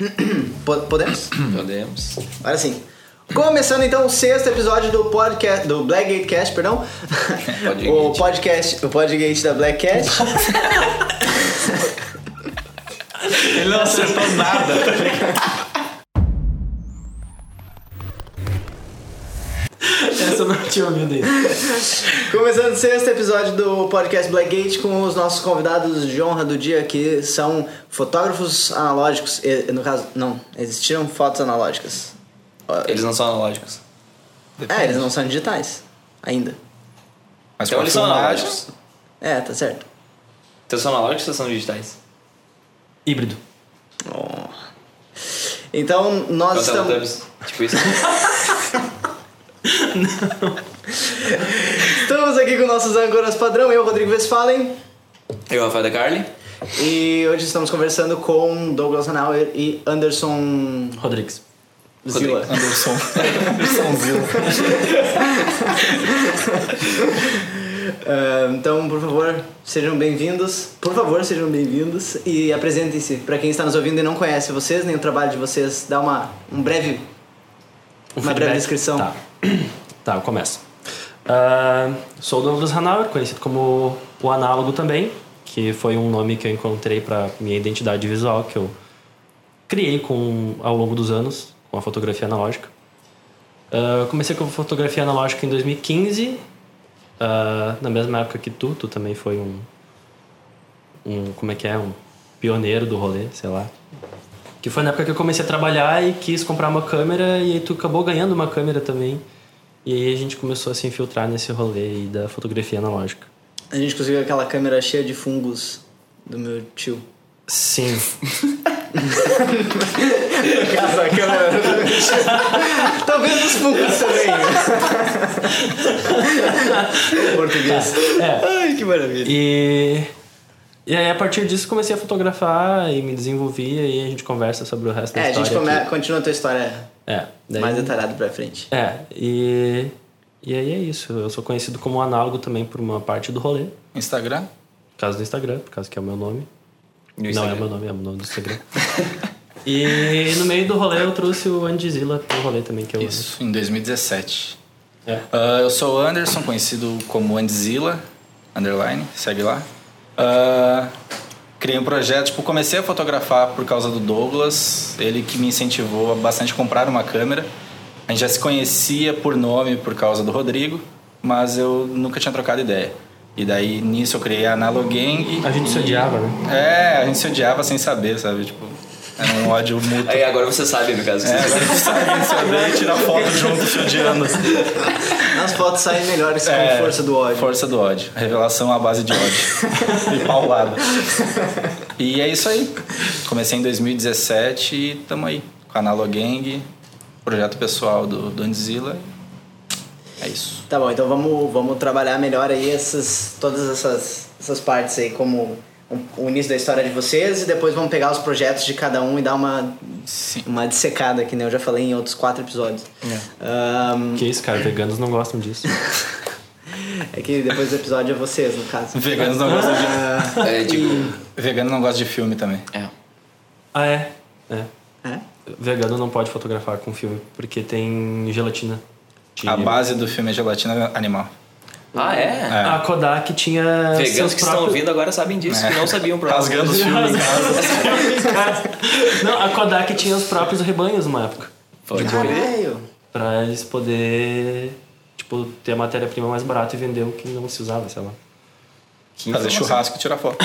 Po- Podemos? Podemos. Agora sim. Começando então o sexto episódio do podcast do Blackgate Cast, perdão. Podgate. o podcast, o Podgate da Black Cat. Ele não acertou nada. Essa eu não tinha ouvido ainda. Começando o sexto episódio do podcast Blackgate com os nossos convidados de honra do dia, que são fotógrafos analógicos. E, No caso, não, existiram fotos analógicas. Eles não são analógicos. É, eles não são digitais ainda. Mas Então eles são analógicos. É, tá certo. Então são analógicos ou são digitais? Híbrido. Oh. Então, nós Então, estamos. Tipo isso. Estamos aqui com nossos âncoras padrão, eu, Rodrigo Westphalen. Eu, Rafael da Carly. E hoje estamos conversando com Douglas Hanauer e Anderson Rodrigues. Zilla. Anderson. Anderson Zilla. Ah, então, por favor, sejam bem-vindos. Por favor, sejam bem-vindos e apresentem-se. Para quem está nos ouvindo e não conhece vocês, nem o trabalho de vocês, dá uma, um breve, Um uma breve feedback. descrição. Tá. Tá, eu começo. Ah, sou o Douglas Hanauer, conhecido como o Análogo também, que foi um nome que eu encontrei para minha identidade visual, que eu criei com, ao longo dos anos com a fotografia analógica. Eu comecei com fotografia analógica em 2015, ah, na mesma época que tu, tu também foi um, um, como é que é, um pioneiro do rolê, sei lá. Que foi na época que eu comecei a trabalhar e quis comprar uma câmera e aí tu acabou ganhando uma câmera também. E aí a gente começou a se infiltrar nesse rolê aí da fotografia analógica. A gente conseguiu aquela câmera cheia de fungos do meu tio. Sim. Casa, a câmera. Talvez os fungos também. Português. É. Ai, que maravilha. E, e aí a partir disso comecei a fotografar e me desenvolvi e aí a gente conversa sobre o resto da É, a história. gente come... continua a tua história É, daí- mais detalhada pra frente. É, e, e aí é isso. Eu sou conhecido como análogo também por uma parte do rolê. Instagram? Por causa do Instagram, por causa que é o meu nome. No Não é o meu nome, é o nome do Instagram. e no meio do rolê eu trouxe o Andizila pro rolê também, que eu Isso, em 2017. É. Ah, eu sou o Anderson, conhecido como Andzilla, underline, segue lá. Ah, criei um projeto, tipo, comecei a fotografar por causa do Douglas, ele que me incentivou a bastante comprar uma câmera. A gente já se conhecia por nome por causa do Rodrigo, mas eu nunca tinha trocado ideia. E daí nisso eu criei a Analogang. A gente se e- odiava, né? É, a gente se odiava sem saber, sabe? Tipo, era um ódio mútuo. Aí agora você sabe, no caso. que É, você- agora gente sabe, se odeia e tira foto junto se odiando. As fotos saem melhores É, com força do ódio. Força do ódio. Revelação à base de ódio. e paulada. E é isso aí. Comecei em 2017 e tamo aí. Com a Analogang, projeto pessoal do, do Andzilla. É isso. Tá bom, então vamos, vamos trabalhar melhor aí essas, todas essas, essas partes aí, como o, início da história de vocês e depois vamos pegar os projetos de cada um e dar uma, Sim. uma dissecada, que nem eu já falei em outros quatro episódios. Ahn, Que isso, cara, veganos não gostam disso. é que depois do episódio é vocês, no caso. Veganos não gostam de. Ah, É, tipo... Vegano não gosta de filme também. É. Ah, é? É. é? Vegano não pode fotografar com filme porque tem gelatina. A base do filme é gelatina animal. Ah, é? É. A Kodak tinha. Veganos seus que estão ouvindo agora sabem disso, que não sabiam por Rasgando os filmes em casa. Não, a Kodak tinha os próprios rebanhos numa época. Pode crer. Caralho! Pra eles poder, tipo, ter a matéria-prima mais barata e vender o que não se usava, sei lá. Que Fazer churrasco e tirar foto.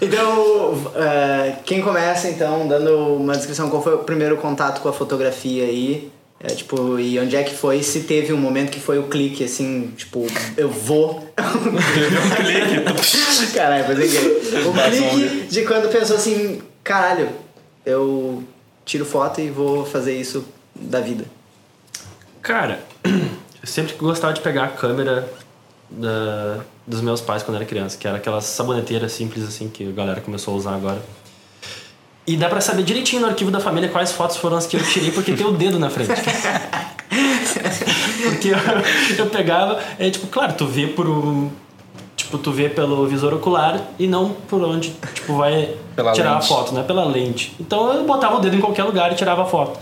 Então, ah, quem começa então, dando uma descrição, qual foi o primeiro contato com a fotografia aí? É, tipo, e onde é que foi? Se teve um momento que foi o clique, assim, tipo, eu vou. Teve um clique. Caralho, fazer que O clique de quando pensou assim, caralho, eu tiro foto e vou fazer isso da vida. Cara, eu sempre gostava de pegar a câmera da- dos meus pais quando era criança, que era aquela saboneteira simples assim que a galera começou a usar agora. E dá pra saber direitinho no arquivo da família quais fotos foram as que eu tirei, porque tem o dedo na frente. porque eu, eu pegava, é tipo, claro, tu vê por um. Tipo, tu vê pelo visor ocular e não por onde, tipo, vai Pela tirar lente. a foto, né? Pela lente. Então eu botava o dedo em qualquer lugar e tirava a foto.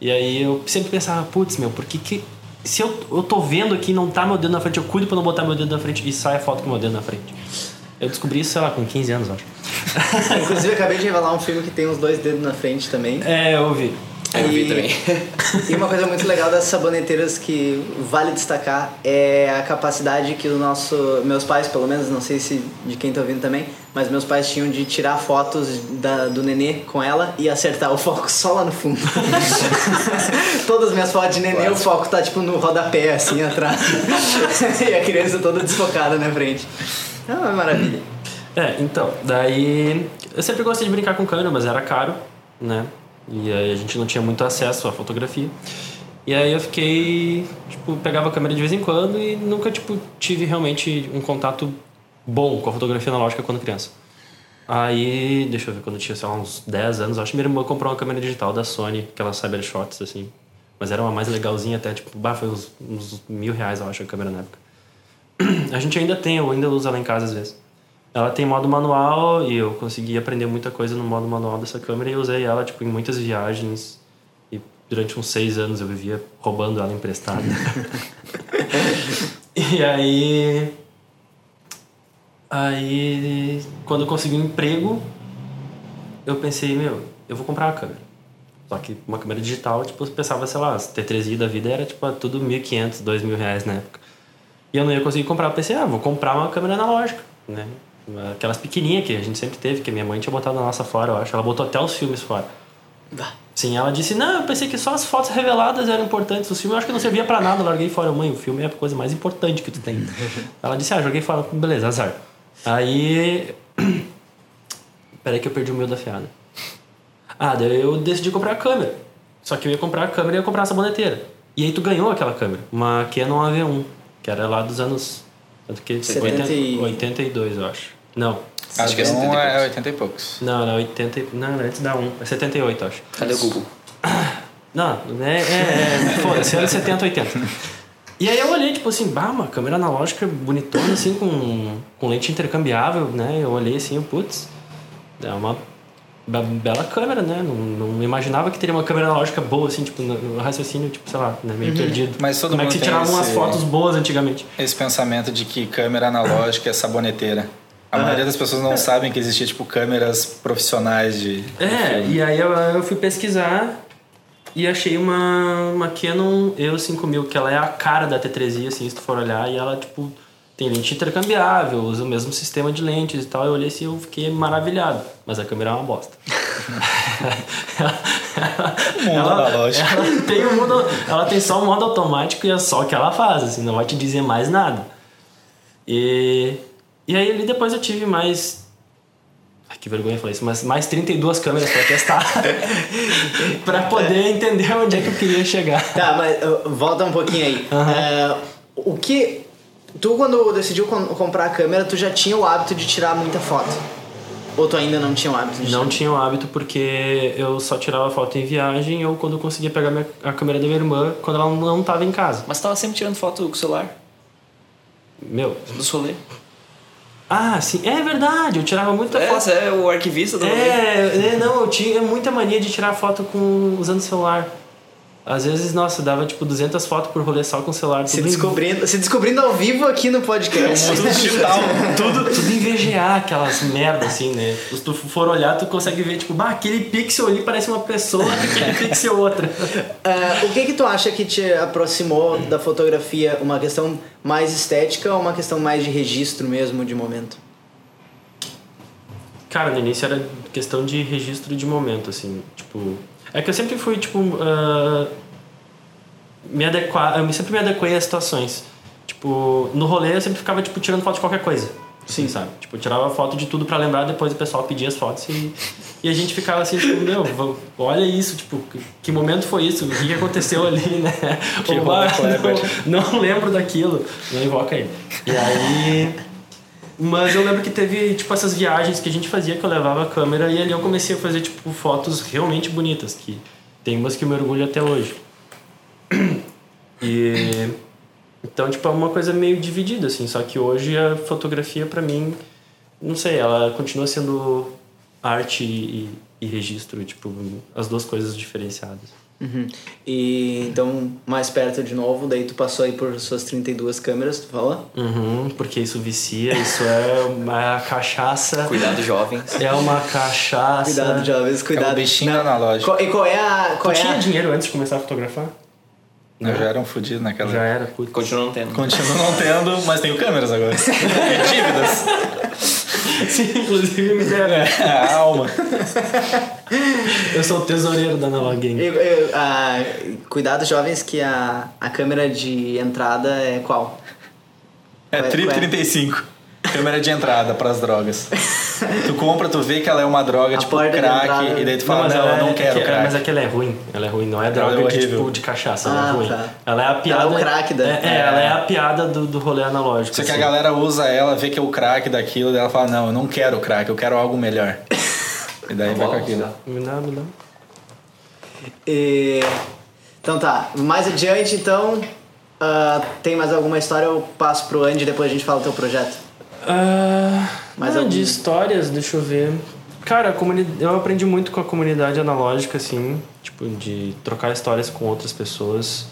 E aí eu sempre pensava, putz, meu, por que que... Se eu, eu tô vendo aqui e não tá meu dedo na frente, eu cuido pra não botar meu dedo na frente e sai a foto com meu dedo na frente. Eu descobri isso, sei lá, com 15 anos, acho. Inclusive, acabei de revelar um filme que tem os dois dedos na frente também. É, eu vi. Eu vi também. E uma coisa muito legal das saboneteiras que vale destacar é a capacidade que o nosso, meus pais, pelo menos, não sei se de quem tá ouvindo também, mas meus pais tinham de tirar fotos da, do nenê com ela e acertar o foco só lá no fundo. Todas as minhas fotos de nenê, o foco tá tipo no rodapé, assim, atrás. e a criança toda desfocada na frente. É uma maravilha. É, então, daí eu sempre gostei de brincar com câmera, mas era caro, né? E aí a gente não tinha muito acesso à fotografia. E aí eu fiquei, tipo, pegava a câmera de vez em quando e nunca, tipo, tive realmente um contato bom com a fotografia analógica quando criança. Aí, deixa eu ver, quando eu tinha, sei lá, uns 10 anos, acho que minha irmã comprou uma câmera digital da Sony, aquela Cybershots, assim. Mas era uma mais legalzinha até, tipo, bah, foi uns, uns mil reais, eu acho, a câmera na época. A gente ainda tem, eu ainda uso ela em casa às vezes. Ela tem modo manual e eu consegui aprender muita coisa no modo manual dessa câmera e usei ela tipo em muitas viagens e durante uns seis anos eu vivia roubando ela emprestada. e aí, aí quando eu consegui um emprego, eu pensei meu, eu vou comprar uma câmera. Só que uma câmera digital, tipo, eu pensava, sei lá, as T3i da vida era tipo tudo 1.500, 2.000 reais na época. E eu não ia conseguir comprar. Eu pensei, ah, vou comprar uma câmera analógica, né? Aquelas pequenininhas que a gente sempre teve, que a minha mãe tinha botado na nossa fora, eu acho. Ela botou até os filmes fora. Sim, ela disse, não, eu pensei que só as fotos reveladas eram importantes. Os filmes eu acho que não servia pra nada, eu larguei fora. Mãe, o filme é a coisa mais importante que tu tem. ela disse, ah, joguei fora. Beleza, azar. Aí... Peraí que eu perdi o meu da fiada. Ah, daí eu decidi comprar a câmera. Só que eu ia comprar a câmera e ia comprar a saboneteira. E aí tu ganhou aquela câmera, uma Canon AV1, que era lá dos anos. Tanto que 70 e- 82, eu acho. Não. Acho que é Avião 70 e é poucos. 80 e poucos. Não, era 80. e- Não, antes da 1. É 78, eu acho. Cadê o Google? Não, é. é, é Foda-se, anos 70, 80. E aí eu olhei, tipo assim, bah, uma câmera analógica bonitona, assim, com, com lente intercambiável, né? Eu olhei assim, putz, é uma be- bela câmera, né? Não, não imaginava que teria uma câmera analógica boa, assim, tipo, no, no raciocínio, tipo, sei lá, né? meio perdido. Mas todo Como é que mundo se tiravam umas esse- fotos boas antigamente? Esse pensamento de que câmera analógica é saboneteira. A maioria das pessoas não sabem que existia, tipo, câmeras profissionais de... É, e aí eu, eu fui pesquisar e achei uma, uma Canon EOS 5000, que ela é a cara da T3i, assim, se tu for olhar, e ela, tipo, tem lente intercambiável, usa o mesmo sistema de lentes e tal. Eu olhei assim e eu fiquei maravilhado, mas a câmera é uma bosta. Mundo ela, analógico. ela tem o mundo, ela tem só o modo automático e é só o que ela faz, assim, não vai te dizer mais nada. E, e aí ali depois eu tive mais Ai, que vergonha falar isso, mas mais 32 câmeras pra testar. pra poder entender onde é que eu queria chegar. Tá, mas uh, volta um pouquinho aí. É, o que. Tu, quando decidiu com- comprar a câmera, tu já tinha o hábito de tirar muita foto? Ou tu ainda não tinha o hábito de Não tirar? tinha o hábito porque eu só tirava foto em viagem ou quando eu conseguia pegar minha- a câmera da minha irmã quando ela não tava em casa. Mas tava sempre tirando foto com o celular, Meu. dos rolê. Ah, sim, é verdade, eu tirava muita É, foto. você é o arquivista do. É, é, não, eu tinha muita mania de tirar foto com usando celular. Às vezes, nossa, dava tipo 200 fotos por rolê só com o celular. Se tudo descobrindo, se descobrindo ao vivo aqui no podcast. Mundo digital. tudo, tudo em VGA, aquelas merda assim, né? Se tu for olhar, tu consegue ver, tipo, bah, aquele pixel ali parece uma pessoa, aquele pixel outra. É, o que que tu acha que te aproximou da fotografia? Uma questão mais estética ou uma questão mais de registro mesmo, de momento? Cara, no início era questão de registro de momento, assim, tipo... É que eu sempre fui, tipo, ah, me adequar, eu sempre me adequei às situações. Tipo, no rolê eu sempre ficava, tipo, tirando foto de qualquer coisa. Sim. Sabe? Tipo, eu tirava foto de tudo pra lembrar, depois o pessoal pedia as fotos e, e a gente ficava assim, tipo, meu, olha isso, tipo, que, momento foi isso? O que aconteceu ali, né? Que rolê "Ah, clever." não, não lembro daquilo. Não invoca ele. E aí... Mas eu lembro que teve, tipo, essas viagens que a gente fazia, que eu levava a câmera e ali eu comecei a fazer, tipo, fotos realmente bonitas, que tem umas que eu me orgulho até hoje. E... Então, tipo, é uma coisa meio dividida, assim. Só que hoje a fotografia, pra mim, não sei, ela continua sendo arte e, e registro, tipo, as duas coisas diferenciadas. Uhum. E então, mais perto de novo, daí tu passou aí por suas 32 câmeras, tu fala? Uhum, porque isso vicia, isso é uma cachaça. Cuidado, jovens. É uma cachaça. Cuidado, jovens, É cuidado. o bichinho Não. analógico. Qual- E qual é a. Tu Qual é tinha a... dinheiro antes de começar a fotografar? Eu já era um fudido naquela Já era, putz. Continua não tendo. Continuo não tendo, mas tenho câmeras agora. Tenho dívidas. Sim, inclusive me deram. É, a alma. Eu sou o tesoureiro da Analog Game. E- e- a- Cuidado, jovens, que a, a câmera de entrada é qual? É é- Trip qual é? 35. Câmera de entrada pras drogas. Tu compra, tu vê que ela é uma droga, A tipo crack, entrada- e daí tu fala, mas não, ela eu não é- quero é que- crack. Mas aquela é ruim. Ela é ruim, não é Ela droga é de, tipo, de cachaça, ela Ah, é ruim. tá. Ela é a piada. Ela é o crack da- É, é, ela é a piada do, do rolê analógico. Só que a assim. galera usa ela, vê que é o crack daquilo, daí ela fala, não, eu não quero crack, eu quero algo melhor. E daí vai com aquilo. Me dá, me dá. E- Então tá, mais adiante então. ah, tem mais alguma história? Eu passo pro Andy e depois a gente fala do teu projeto. Ah, Mais ah, algum? de histórias, deixa eu ver. Cara, comuni- eu aprendi muito com a comunidade analógica, assim, tipo, de trocar histórias com outras pessoas,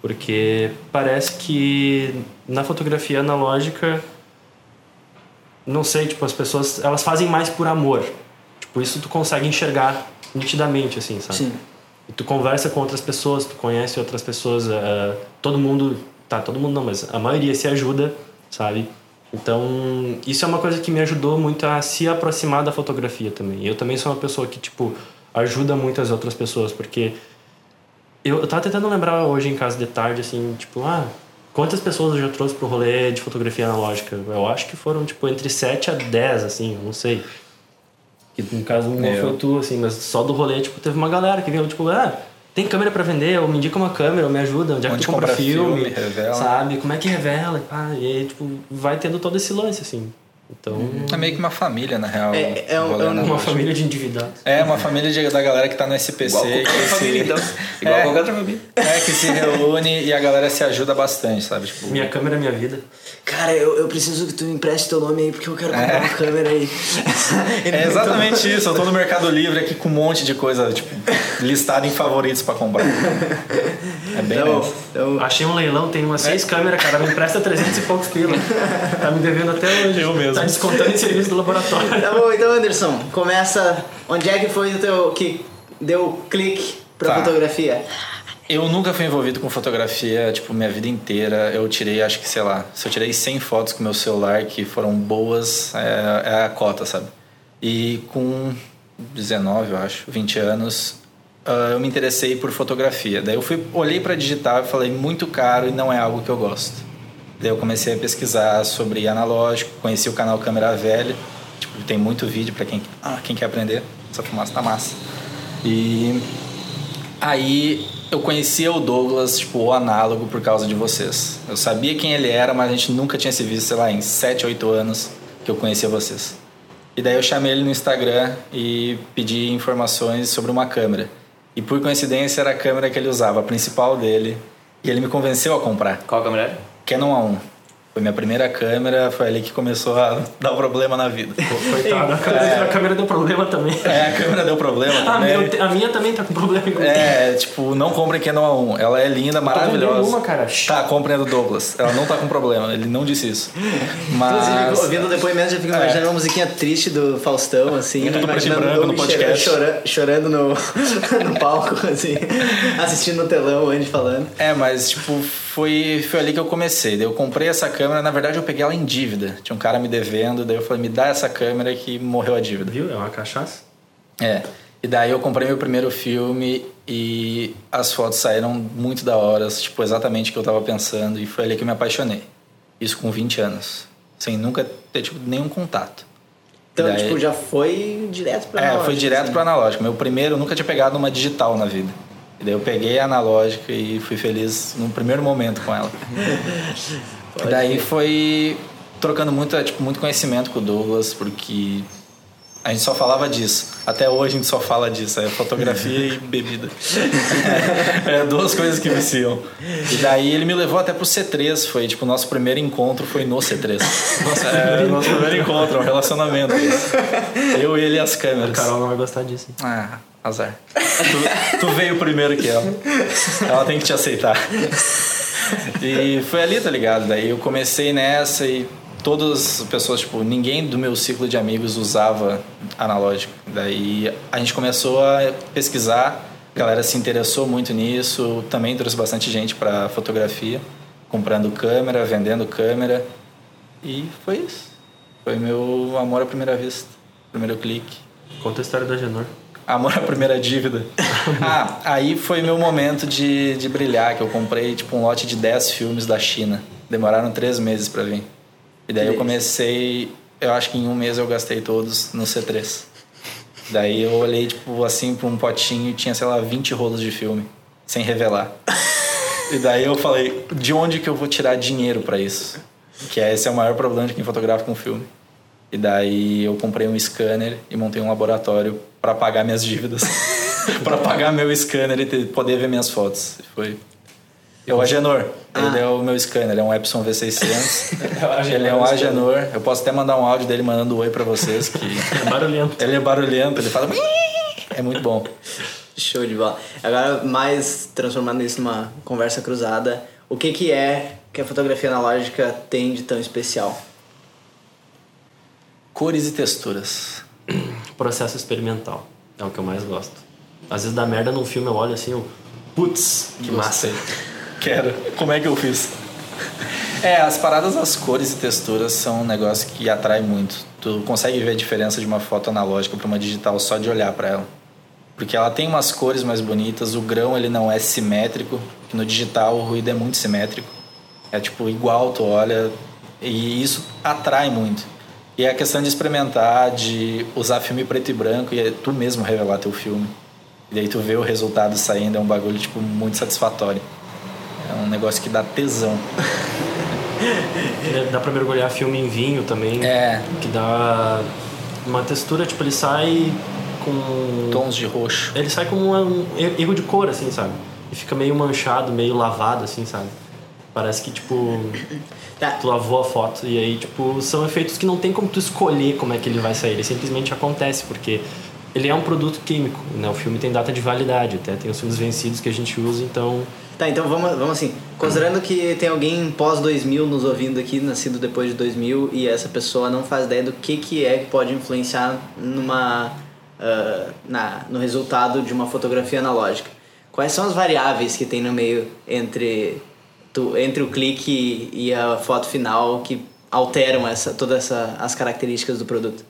porque parece que na fotografia analógica, não sei, tipo, as pessoas, elas fazem mais por amor. Tipo, isso tu consegue enxergar nitidamente, assim, sabe? Sim. E tu conversa com outras pessoas, tu conhece outras pessoas, eh, todo mundo, tá, todo mundo não, mas a maioria se ajuda, sabe? Então, isso é uma coisa que me ajudou muito a se aproximar da fotografia também. Eu também sou uma pessoa que, tipo, ajuda muitas outras pessoas, porque eu, eu tava tentando lembrar hoje em casa de tarde, assim, tipo, ah, quantas pessoas eu já trouxe pro rolê de fotografia analógica? Eu acho que foram, tipo, entre 7 a 10, assim, eu não sei. Que no caso não Eu. foi tu, assim, mas só do rolê, tipo, teve uma galera que veio, tipo, ah, tem câmera pra vender, ou me indica uma câmera, ou me ajuda, onde é que Onde tu compra compra filme, filme, sabe? Como é que revela? Ah, e aí, tipo, vai tendo todo esse lance, assim. Então, É meio que uma família, na real. É- é um- é um- uma família de endividados. É, uma família de- da galera que tá no SPC. Igual que qualquer se- família, então. Igual É. qualquer outra família. É, que se reúne e a galera se ajuda bastante, sabe? Tipo, Minha câmera é minha vida. Cara, eu, eu preciso que tu me empreste teu nome aí porque eu quero comprar uma câmera aí. É exatamente isso. Eu tô no Mercado Livre aqui com um monte de coisa, tipo, listada em favoritos pra comprar. É bem Então, então, Achei um leilão, tem umas seis câmeras, cara, me empresta 300 e poucos pila. Tá me devendo até hoje. Eu mesmo. Tá descontando em serviço do laboratório. tá bom, então Anderson, começa. Onde é que foi o teu que deu clique pra Tá. fotografia? Eu nunca fui envolvido com fotografia, tipo, minha vida inteira. Eu tirei, acho que, sei lá, se eu tirei 100 fotos com meu celular que foram boas, é, é a cota, sabe? E com 19, eu acho, 20 anos, ah, eu me interessei por fotografia. Daí eu fui, olhei para digital e falei, muito caro e não é algo que eu gosto. Daí eu comecei a pesquisar sobre analógico, conheci o canal Câmera Velha. Tipo, tem muito vídeo para quem, ah, quem quer aprender. Essa fumaça tá massa. E Aí eu conhecia o Douglas, tipo, o análogo por causa de vocês. Eu sabia quem ele era, mas a gente nunca tinha se visto, sei lá, em 7, 8 anos que eu conhecia vocês. E daí eu chamei ele no Instagram e pedi informações sobre uma câmera. E por coincidência era a câmera que ele usava, a principal dele. E ele me convenceu a comprar. Qual câmera era? Canon A1. Foi minha primeira câmera, foi ali que começou a dar problema na vida. Coitado, a câmera, a câmera deu problema também. É, a câmera deu problema A também. minha, a minha também tá com problema. É, tipo, não comprem Canon A1. Ela é linda, maravilhosa. vendendo uma, cara. Tá, comprem a do Douglas. Ela não tá com problema, ele não disse isso. Mas. Inclusive, ouvindo o depoimento, já fico É. imaginando uma musiquinha triste do Faustão, assim. Tudo preto e imaginando branco o no podcast. chorando, chorando no, no palco, assim. Assistindo no telão, o Andy falando. É, mas tipo, foi, foi ali que eu comecei. Eu comprei essa câmera, na verdade eu peguei ela em dívida. Tinha um cara me devendo, daí eu falei, me dá essa câmera que morreu a dívida. Viu? É uma cachaça. É. E daí eu comprei meu primeiro filme e as fotos saíram muito da hora, tipo, exatamente o que eu tava pensando. E foi ali que eu me apaixonei. Isso com 20 anos. Sem nunca ter, tipo, nenhum contato. Então, Daí- tipo, já foi direto pra É, analógico, foi direto assim. pro analógico. Meu primeiro, eu nunca tinha pegado uma digital na vida. E daí eu peguei a analógica e fui feliz no primeiro momento com ela. Pode daí ser. foi trocando muito, tipo, muito conhecimento com o Douglas, porque A gente só falava disso. Até hoje a gente só fala disso. É fotografia e bebida. é duas coisas que viciam. E daí ele me levou até pro C3. Foi tipo, o nosso primeiro encontro foi no C3. Nossa, é, nosso primeiro encontro, um relacionamento. isso. Eu, ele e as A câmeras. Carol não vai gostar disso. Ah, azar. Tu, tu veio primeiro que ela. Ela tem que te aceitar. E foi ali, tá ligado? Daí eu comecei nessa e todas as pessoas, tipo, ninguém do meu ciclo de amigos usava analógico. Daí a gente começou a pesquisar, a galera se interessou muito nisso, também trouxe bastante gente pra fotografia, comprando câmera, vendendo câmera. E foi isso. Foi meu amor à primeira vista, primeiro clique. Conta a história da Genor. Amor à primeira dívida. ah, aí foi meu momento de, de brilhar, que eu comprei tipo um lote de 10 filmes da China. Demoraram três meses pra vir. E daí eu comecei, eu acho que em um mês eu gastei todos no C3. Daí eu olhei tipo assim pra um potinho e tinha, sei lá, 20 rolos de filme, sem revelar. E daí eu falei, de onde que eu vou tirar dinheiro pra isso? Que é, esse é o maior problema de quem fotografa com filme. E daí eu comprei um scanner e montei um laboratório para pagar minhas dívidas. para pagar meu scanner e ter- poder ver minhas fotos. Foi. É o Agenor. Ele é o meu scanner, é um Epson V600. ele é um Agenor. Eu posso até mandar um áudio dele mandando oi para vocês que É barulhento. ele é barulhento, ele fala é muito bom. Show de bola. Agora, mais transformando isso numa conversa cruzada, o que, que é que a fotografia analógica tem de tão especial? Cores e texturas. Processo experimental. É o que eu mais gosto. Às vezes dá merda num filme, eu olho assim, eu. Putz, que massa. Gostei. Quero. Como é que eu fiz? É, as paradas das cores e texturas são um negócio que atrai muito. Tu consegue ver a diferença de uma foto analógica para uma digital só de olhar para ela. Porque ela tem umas cores mais bonitas, o grão ele não é simétrico, no digital o ruído é muito simétrico. É tipo igual, tu olha, e isso atrai muito. E é a questão de experimentar, de usar filme preto e branco e é tu mesmo revelar teu filme. E daí tu vê o resultado saindo, é um bagulho tipo muito satisfatório. É um negócio que dá tesão. Dá pra mergulhar filme em vinho também. É. Que dá uma textura, tipo, ele sai com. Tons de roxo. Ele sai com um erro de cor, assim, sabe? E fica meio manchado, meio lavado, assim, sabe? Parece que, tipo, tu lavou a foto. E aí, tipo, são efeitos que não tem como tu escolher como é que ele vai sair. Ele simplesmente acontece, porque ele é um produto químico, né? O filme tem data de validade, até tem os filmes vencidos que a gente usa, então... Tá, então vamos, vamos assim. Considerando que tem alguém pós 2000 nos ouvindo aqui, nascido depois de 2000, e essa pessoa não faz ideia do que, que é que pode influenciar numa, ah, na, no resultado de uma fotografia analógica. Quais são as variáveis que tem no meio entre, entre o clique e a foto final que alteram essa, todas as características do produto?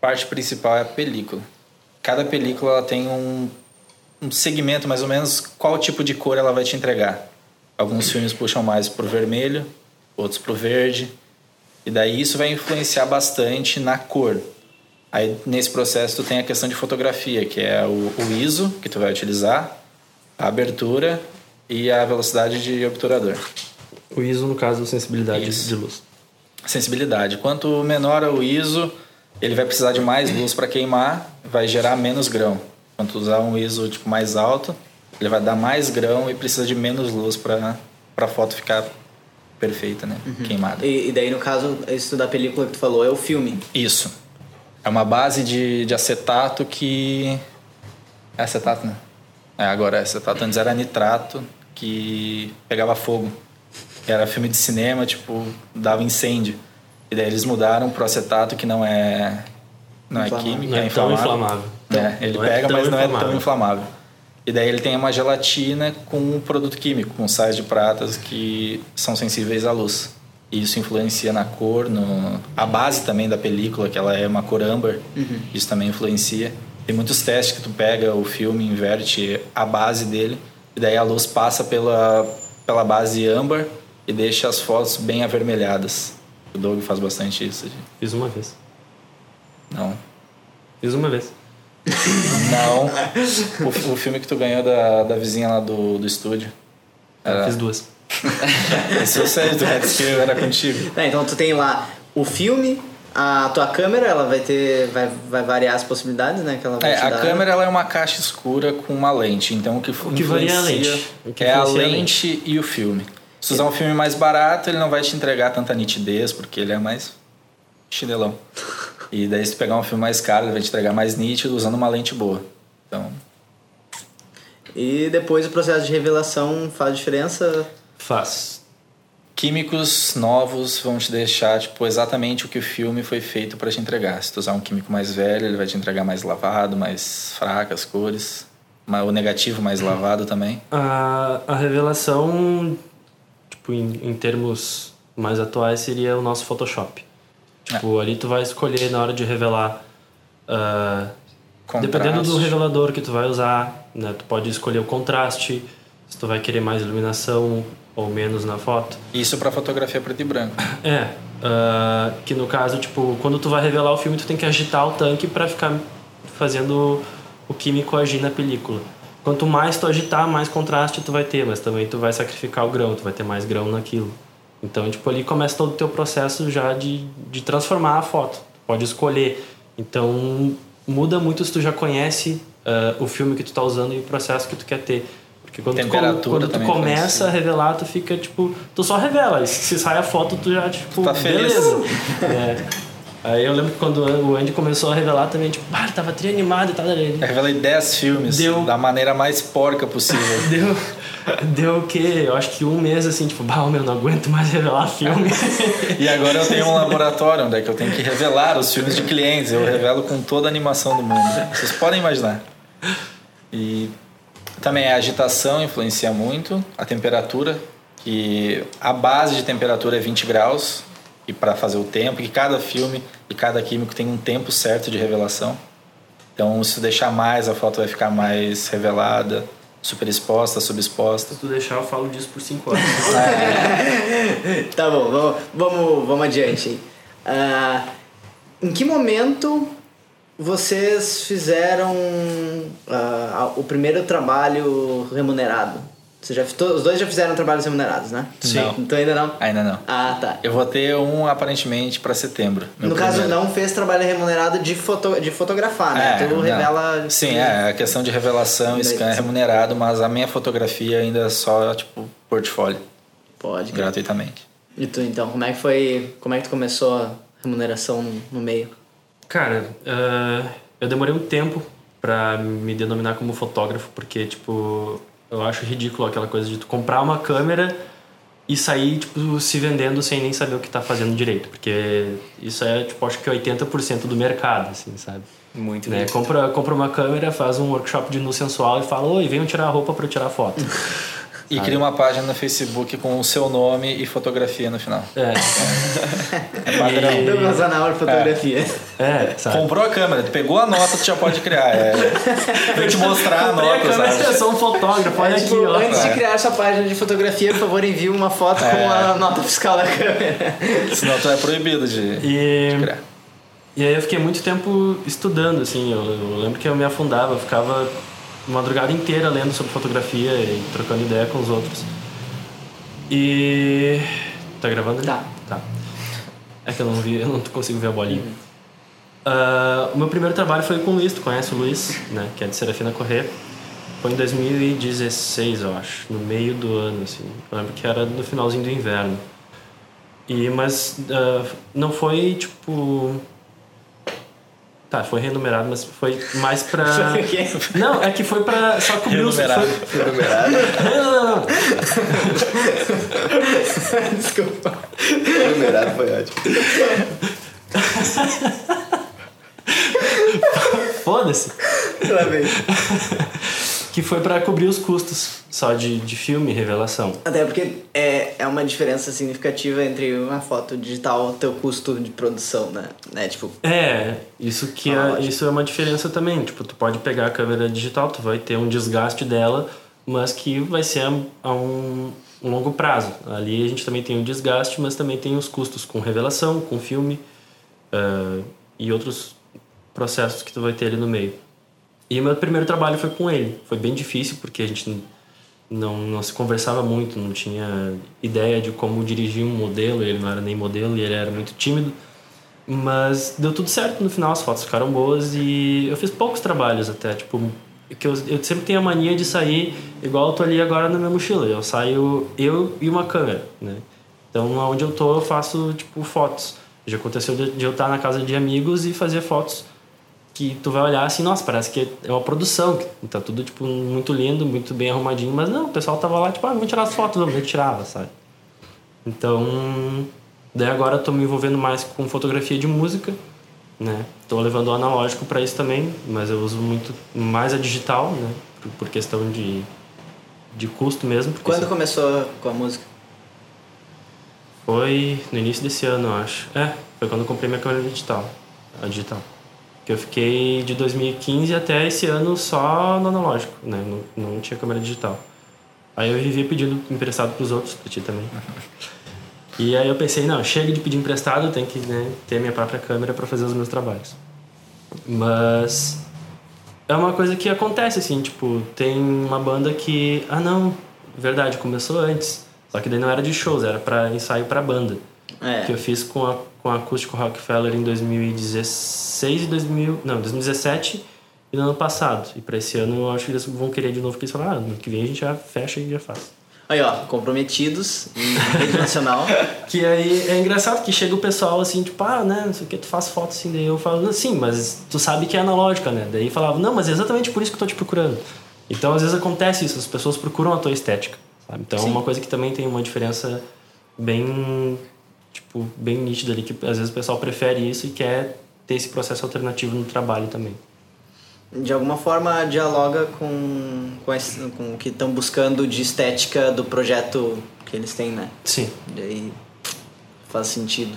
parte principal é a película. Cada película ela tem um, um segmento mais ou menos qual tipo de cor ela vai te entregar. Alguns filmes puxam mais pro vermelho, outros pro verde. E daí isso vai influenciar bastante na cor. Aí nesse processo tu tem a questão de fotografia, que é o, o ISO que tu vai utilizar, a abertura e a velocidade de obturador. O ISO, no caso, sensibilidade Isso. de luz. Sensibilidade. Quanto menor o ISO, ele vai precisar de mais luz para queimar, vai gerar menos grão. Quando tu usar um ISO tipo mais alto, ele vai dar mais grão e precisa de menos luz para para a foto ficar perfeita, né? Queimada. E, e daí, no caso, isso da película que tu falou é o filme. Isso. É uma base de, de acetato que é acetato, né? É, agora é acetato. Antes era nitrato que pegava fogo. Era filme de cinema, tipo, dava incêndio. E daí eles mudaram pro acetato que não é não é Inflamável. químico, Não é é tão inflamável. inflamável. É, ele Não é pega, tão mas não é tão inflamável. inflamável. E daí ele tem uma gelatina com um produto químico, com sais de pratas que são sensíveis à luz. E isso influencia na cor, no... a base também da película, que ela é uma cor âmbar, isso também influencia. Tem muitos testes que tu pega o filme, inverte a base dele, e daí a luz passa pela, pela base âmbar e deixa as fotos bem avermelhadas. O Doug faz bastante isso. de- Fiz uma vez. Não, Fiz uma vez. Não. O, o filme que tu ganhou da, da vizinha lá do, do estúdio. Era, Fiz duas. esse eu sei, disse que eu era contigo. Tá, então tu tem lá o filme, A tua câmera, ela vai ter. Vai, vai variar as possibilidades, né? Que ela vai É, te a dar. câmera ela é uma caixa escura com uma lente, então o que, O que varia é a lente. O que é a lente e o filme. Se usar um filme mais barato, ele não vai te entregar tanta nitidez, porque ele é mais chinelão. E daí se tu pegar um filme mais caro, ele vai te entregar mais nítido usando uma lente boa. Então, E depois o processo de revelação faz diferença. Faz. Químicos novos vão te deixar tipo exatamente o que o filme foi feito para te entregar. Se tu usar um químico mais velho, ele vai te entregar mais lavado, mais fracas cores, mas o negativo mais lavado também. A, a revelação, tipo, em, em termos mais atuais, seria o nosso Photoshop. Tipo, ali tu vai escolher na hora de revelar. ah, dependendo do revelador que tu vai usar, né? Tu pode escolher o contraste, se tu vai querer mais iluminação ou menos na foto. Isso para fotografia preto e branco. É, ah, que no caso, tipo, quando tu vai revelar o filme, tu tem que agitar o tanque para ficar fazendo o químico agir na película. Quanto mais tu agitar, mais contraste tu vai ter, mas também tu vai sacrificar o grão, tu vai ter mais grão naquilo. Então, tipo, ali começa todo o teu processo já de, de transformar a foto. Tu pode escolher. Então, muda muito se tu já conhece ah, o filme que tu tá usando e o processo que tu quer ter. Porque quando tu, Temperatura quando tu começa influencia. a revelar, tu fica, tipo... Tu só revela. Se sai a foto, tu já, tipo... tá feliz. Beleza. É. Aí eu lembro que quando o Andy começou a revelar também, tipo... Ah, tava tri animado e tal. Eu revelei 10 filmes Deu- da maneira mais porca possível. deu... Deu o quê? Eu acho que um mês, assim, tipo... Bah, meu, não aguento mais revelar filme. E agora eu tenho um laboratório onde é que eu tenho que revelar os filmes de clientes. Eu revelo com toda a animação do mundo. Vocês podem imaginar. E também a agitação influencia muito, a temperatura, que a base de temperatura é 20 graus e para fazer o tempo, que cada filme e cada químico tem um tempo certo de revelação. Então, se tu deixar mais, a foto vai ficar mais revelada, super exposta, subexposta. Se tu deixar, eu falo disso por cinco horas. Tá bom, vamos, vamos, vamos adiante aí. Ah, em que momento vocês fizeram ah, o primeiro trabalho remunerado? Você já, os dois já fizeram trabalhos remunerados, né? Sim. Não. Então ainda não? Ainda não. Ah, tá. Eu vou ter um aparentemente para setembro. no caso, primeiro. não fez trabalho remunerado de, foto, de fotografar, né? É, tu não. revela... Sim, é, a questão de revelação scan é remunerado, mas a minha fotografia ainda é só, tipo, portfólio, Pode. gratuitamente. E tu, então, como é que foi... Como é que tu começou a remuneração no, no meio? Cara, ah, eu demorei um tempo pra me denominar como fotógrafo, porque, tipo, eu acho ridículo aquela coisa de tu comprar uma câmera e sair, tipo, se vendendo sem nem saber o que tá fazendo direito. Porque isso é, tipo, acho que 80% do mercado, assim, sabe? Muito Né? Compra, compra uma câmera, faz um workshop de nu sensual e fala, oi, venham tirar a roupa pra eu tirar foto. E cria uma página no Facebook com o seu nome e fotografia no final. é, É padrão. Douglas Anauer Fotografia. é, sabe? Comprou a câmera, tu pegou a nota, tu já pode criar. É, pra eu te mostrar a Comprei a nota, câmera, eu sabe? sou um fotógrafo, olha É, aqui, tipo, ó. antes de É. criar essa página de fotografia, por favor, envie uma foto É. com a nota fiscal da câmera. Senão tu é proibido de, E... de criar. E aí eu fiquei muito tempo estudando, assim, eu, eu lembro que eu me afundava, eu ficava madrugada inteira lendo sobre fotografia e trocando ideia com os outros. E... Tá gravando? ali? Tá. Tá. É que eu não vi, eu não consigo ver a bolinha. Ah, o meu primeiro trabalho foi com o Luiz, tu conhece o Luiz, né, que é de Serafina Corrêa. Foi em 2016, eu acho, no meio do ano, assim. Eu lembro que era no finalzinho do inverno. E, mas ah, não foi, tipo... Tá, foi renumerado, mas foi mais pra... Não, é que foi pra só cobrir os... Renumerado. Foi... Numerado? Não, não, não. Desculpa. Numerado foi ótimo. Foda-se. Lá vem. Que foi pra cobrir os custos só de, de filme e revelação. Até porque é, é uma diferença significativa entre uma foto digital e o teu custo de produção, né? né? Tipo, É, isso que é, isso é uma diferença também. Tipo, tu pode pegar a câmera digital, tu vai ter um desgaste dela, mas que vai ser a, a um, um longo prazo. Ali a gente também tem o desgaste, mas também tem os custos com revelação, com filme ah, e outros processos que tu vai ter ali no meio. E o meu primeiro trabalho foi com ele. Foi bem difícil porque a gente não, não se conversava muito, não tinha ideia de como dirigir um modelo, ele não era nem modelo e ele era muito tímido. Mas deu tudo certo no final, as fotos ficaram boas e eu fiz poucos trabalhos até, tipo, que eu, eu sempre tenho a mania de sair igual eu tô ali agora na minha mochila. Eu saio eu e uma câmera, né? Então, onde eu tô, eu faço, tipo, fotos. Já aconteceu de, de eu estar na casa de amigos e fazer fotos que tu vai olhar assim, nossa, parece que é uma produção, que tá tudo, tipo, muito lindo, muito bem arrumadinho, mas não, o pessoal tava lá, tipo, ah, vamos tirar as fotos, vamos, eu tirava, sabe? Então, daí agora eu tô me envolvendo mais com fotografia de música, né? Tô levando o analógico para isso também, mas eu uso muito mais a digital, né? Por, por questão de, de custo mesmo. Quando se- começou com a música? Foi no início desse ano, eu acho. É, foi quando eu comprei minha câmera digital. A digital. Eu fiquei de 2015 até esse ano só no analógico, né? Não, não tinha câmera digital. Aí eu vivia pedindo emprestado pros outros, pra ti também. E aí eu pensei, não, chega de pedir emprestado, eu tenho que né, ter minha própria câmera para fazer os meus trabalhos. Mas é uma coisa que acontece, assim, tipo, tem uma banda que, ah não, verdade, começou antes. Só que daí não era de shows, era para ensaio para banda. É. Que eu fiz com a, com a Acústico Rockefeller em 2016 e 2000, não, 2017 e no ano passado. E para esse ano eu acho que eles vão querer de novo, porque eles falaram, ah, ano que vem a gente já fecha e já faz. Aí, ó, comprometidos em rede nacional. Que aí é engraçado que chega o pessoal assim, tipo, ah, né, não sei o que, tu faz foto assim, daí eu falo, assim, mas tu sabe que é analógica, né? Daí falava, não, mas é exatamente por isso que eu tô te procurando. Então às vezes acontece isso, as pessoas procuram a tua estética, sabe? Então é uma coisa que também tem uma diferença bem, tipo, bem nítida ali, que às vezes o pessoal prefere isso e quer ter esse processo alternativo no trabalho também. de alguma forma dialoga com, com, esse- com o que estão buscando de estética do projeto que eles têm, né? Sim. E aí faz sentido.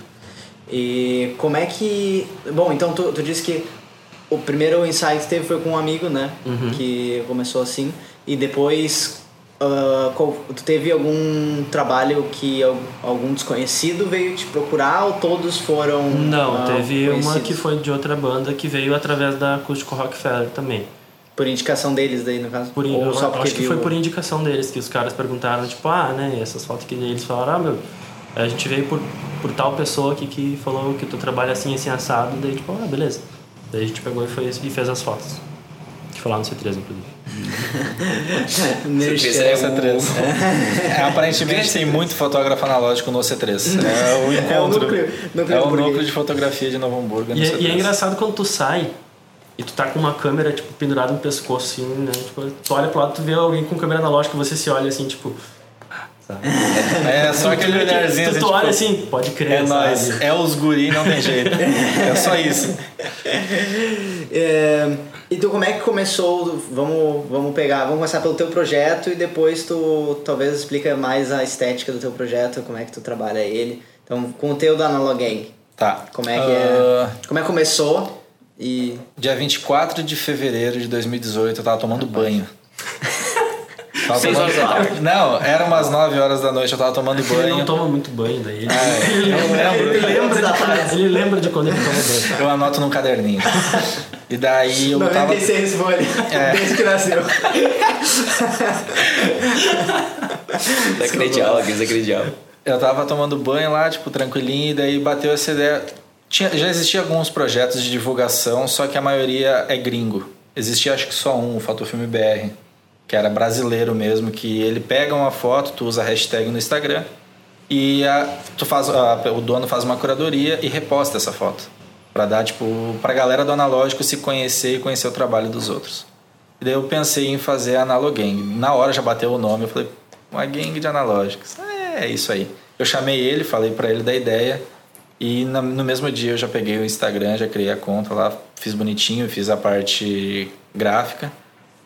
E como é que. Bom, então tu, tu disse que o primeiro ensaio que teve foi com um amigo, né? Que começou assim. E depois. Ah, qual- tu teve algum trabalho que al- algum desconhecido veio te procurar ou todos foram. Não, ah, teve uma que foi de outra banda que veio através da Acústico Rockefeller também. Por indicação deles, daí no caso? Por, ou eu só porque acho que viu- foi por indicação deles, que os caras perguntaram, tipo, ah, né, essas fotos que eles falaram, ah, meu, a gente veio por, por tal pessoa aqui que falou que tu trabalha assim, assim, assado, daí tipo, ah, beleza. Daí a gente pegou e, foi, e fez as fotos. Foi lá no C3, inclusive. Nerd Você é- fez, o- É, aparentemente tem muito fotógrafo analógico no C3. É o É o encontro. núcleo, núcleo é o núcleo de fotografia de Novo Hamburgo no E, é- C3. e é engraçado quando tu sai e tu tá com uma câmera, tipo, pendurada no pescoço, assim, né? Tipo, tu olha pro lado, tu vê alguém com câmera analógica, você se olha assim, tipo. Ah, sabe? É só aquele olharzinho Tu, assim, tu tipo, olha assim, pode crer, É sabe? é os guri, não tem jeito. É só isso. É, então como é que começou? Vamos, vamos pegar, vamos começar pelo teu projeto e depois tu talvez explica mais a estética do teu projeto, como é que tu trabalha ele. Então, com o teu da Analog Gang, Tá. como é que Ah, é? Como é que começou? E Dia 24 de fevereiro de 2018, eu tava tomando banho. Tava Seis tomando- horas da tarde. Não, era umas 9 horas da noite, eu tava tomando Ele banho. não toma muito banho daí. Ele, É, ele eu lembra, lembro. ele, lembra Da de quando, tarde. ele lembra de quando ele toma banho. Eu anoto num caderninho. E daí eu tava. 96 folha, É. desde que nasceu. Desacreditava, desacreditava. Eu tava tomando banho lá, tipo, tranquilinho, e daí bateu essa ideia. Tinha, já existia alguns projetos de divulgação, só que a maioria é gringo. Existia acho que só um, o Fotofilme BR, que era brasileiro mesmo, que ele pega uma foto, tu usa a hashtag no Instagram e a, tu faz, a- o dono faz uma curadoria e reposta essa foto. Pra dar, tipo, pra galera do analógico se conhecer e conhecer o trabalho dos outros. E daí eu pensei em fazer a Analogang. Na hora já bateu o nome, eu falei, uma gang de analógicos. É, isso aí. Eu chamei ele, falei pra ele da ideia. E na- no mesmo dia eu já peguei o Instagram, já criei a conta lá, fiz bonitinho, fiz a parte gráfica.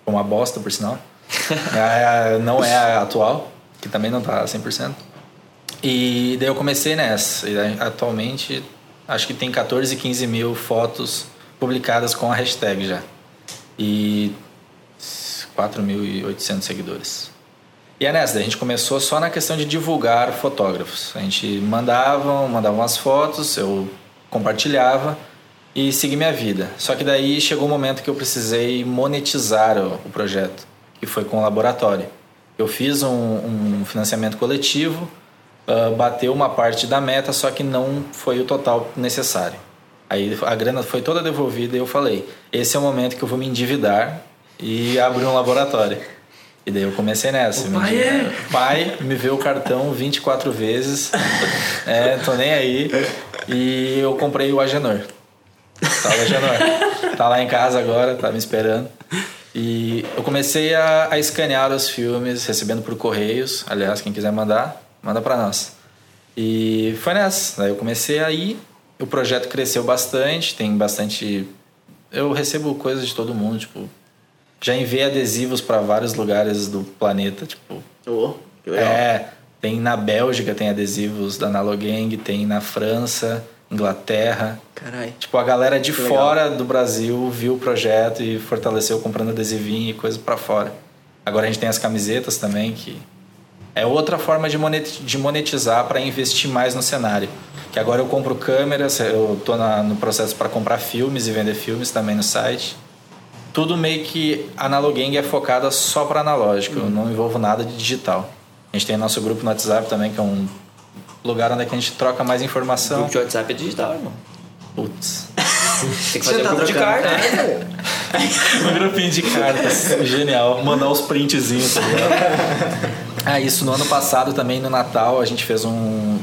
Uma bosta, por sinal. É, a- não é a atual, que também não tá 100%. E daí eu comecei nessa. E atualmente, acho que tem 14, 15 mil fotos publicadas com a hashtag já. E 4.800 seguidores. E é nessa, a gente começou só na questão de divulgar fotógrafos. A gente mandava, mandava umas fotos, eu compartilhava e segui minha vida. Só que daí chegou o um momento que eu precisei monetizar o, o projeto, que foi com o laboratório. Eu fiz um, um financiamento coletivo, ah, bateu uma parte da meta, só que não foi o total necessário. Aí a grana foi toda devolvida e eu falei: esse é o momento que eu vou me endividar e abrir um laboratório. E daí eu comecei nessa. O pai é- Pai me vê o cartão 24 vezes. é, tô nem aí. E eu comprei o Agenor. Tá o Agenor. tá lá em casa agora, tá me esperando. E eu comecei a, a escanear os filmes, recebendo por correios. Aliás, quem quiser mandar, manda pra nós. E foi nessa. Daí eu comecei a ir. O projeto cresceu bastante, tem bastante. Eu recebo coisas de todo mundo, tipo. Já enviei adesivos para vários lugares do planeta, tipo. Oh, que legal. É, tem na Bélgica, tem adesivos da Analogang, tem na França, Inglaterra. Caralho. Tipo, a galera de Que fora do Brasil viu o projeto e fortaleceu comprando adesivinho e coisa pra fora. Agora a gente tem as camisetas também, que é outra forma de monet- de monetizar para investir mais no cenário. Que agora eu compro câmeras, eu tô na- no processo para comprar filmes e vender filmes também no site. Tudo meio que a Analogang é focada só para analógico, eu não envolvo nada de digital. A gente tem nosso grupo no WhatsApp também, que é um lugar onde a gente troca mais O informação. grupo de WhatsApp é digital, irmão. Putz. Tem que fazer tá um grupo de trocando carta. Um grupinho de cartas. Genial. Mandar os printzinhos, tá ligado? Ah, isso no ano passado também, no Natal, a gente fez um.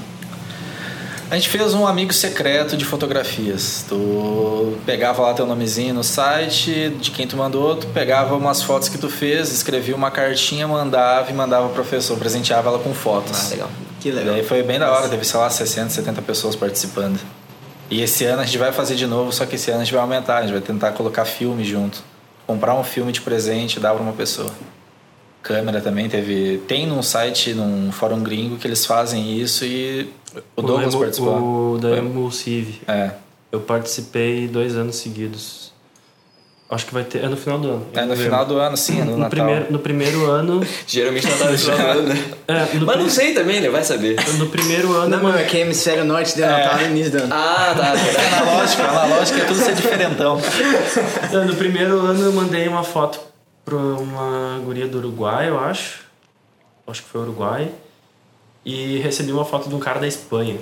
A gente fez um amigo secreto de fotografias. Tu pegava lá teu nomezinho no site, de quem tu mandou, tu pegava umas fotos que tu fez, escrevia uma cartinha, mandava e mandava pro professor, presenteava ela com fotos. Ah, legal. Que E legal. daí foi bem da hora, teve, sei lá, 60, 70 pessoas participando. E esse ano a gente vai fazer de novo, só que esse ano a gente vai aumentar, a gente vai tentar colocar filme junto. Comprar um filme de presente e dar pra uma pessoa. Câmera também teve. Tem num site, num fórum gringo, que eles fazem isso e o Douglas Emu- participou. O da Emulsive. É. Eu participei dois anos seguidos. Acho que vai ter. É no final do ano. É no não final lembro. do ano, sim, é no, no Natal. primeiro, no primeiro ano. Geralmente não tá no final do ano, né? É, no, Mas não sei também, né? Vai saber. no primeiro ano. Não, meu, é que hemisfério norte deu Natal no início do ano. Ah, tá. É analógico, analógico é tudo ser diferentão. É, No primeiro ano eu mandei uma foto pra uma guria do Uruguai, eu acho. Acho que foi Uruguai. E recebi uma foto de um cara da Espanha.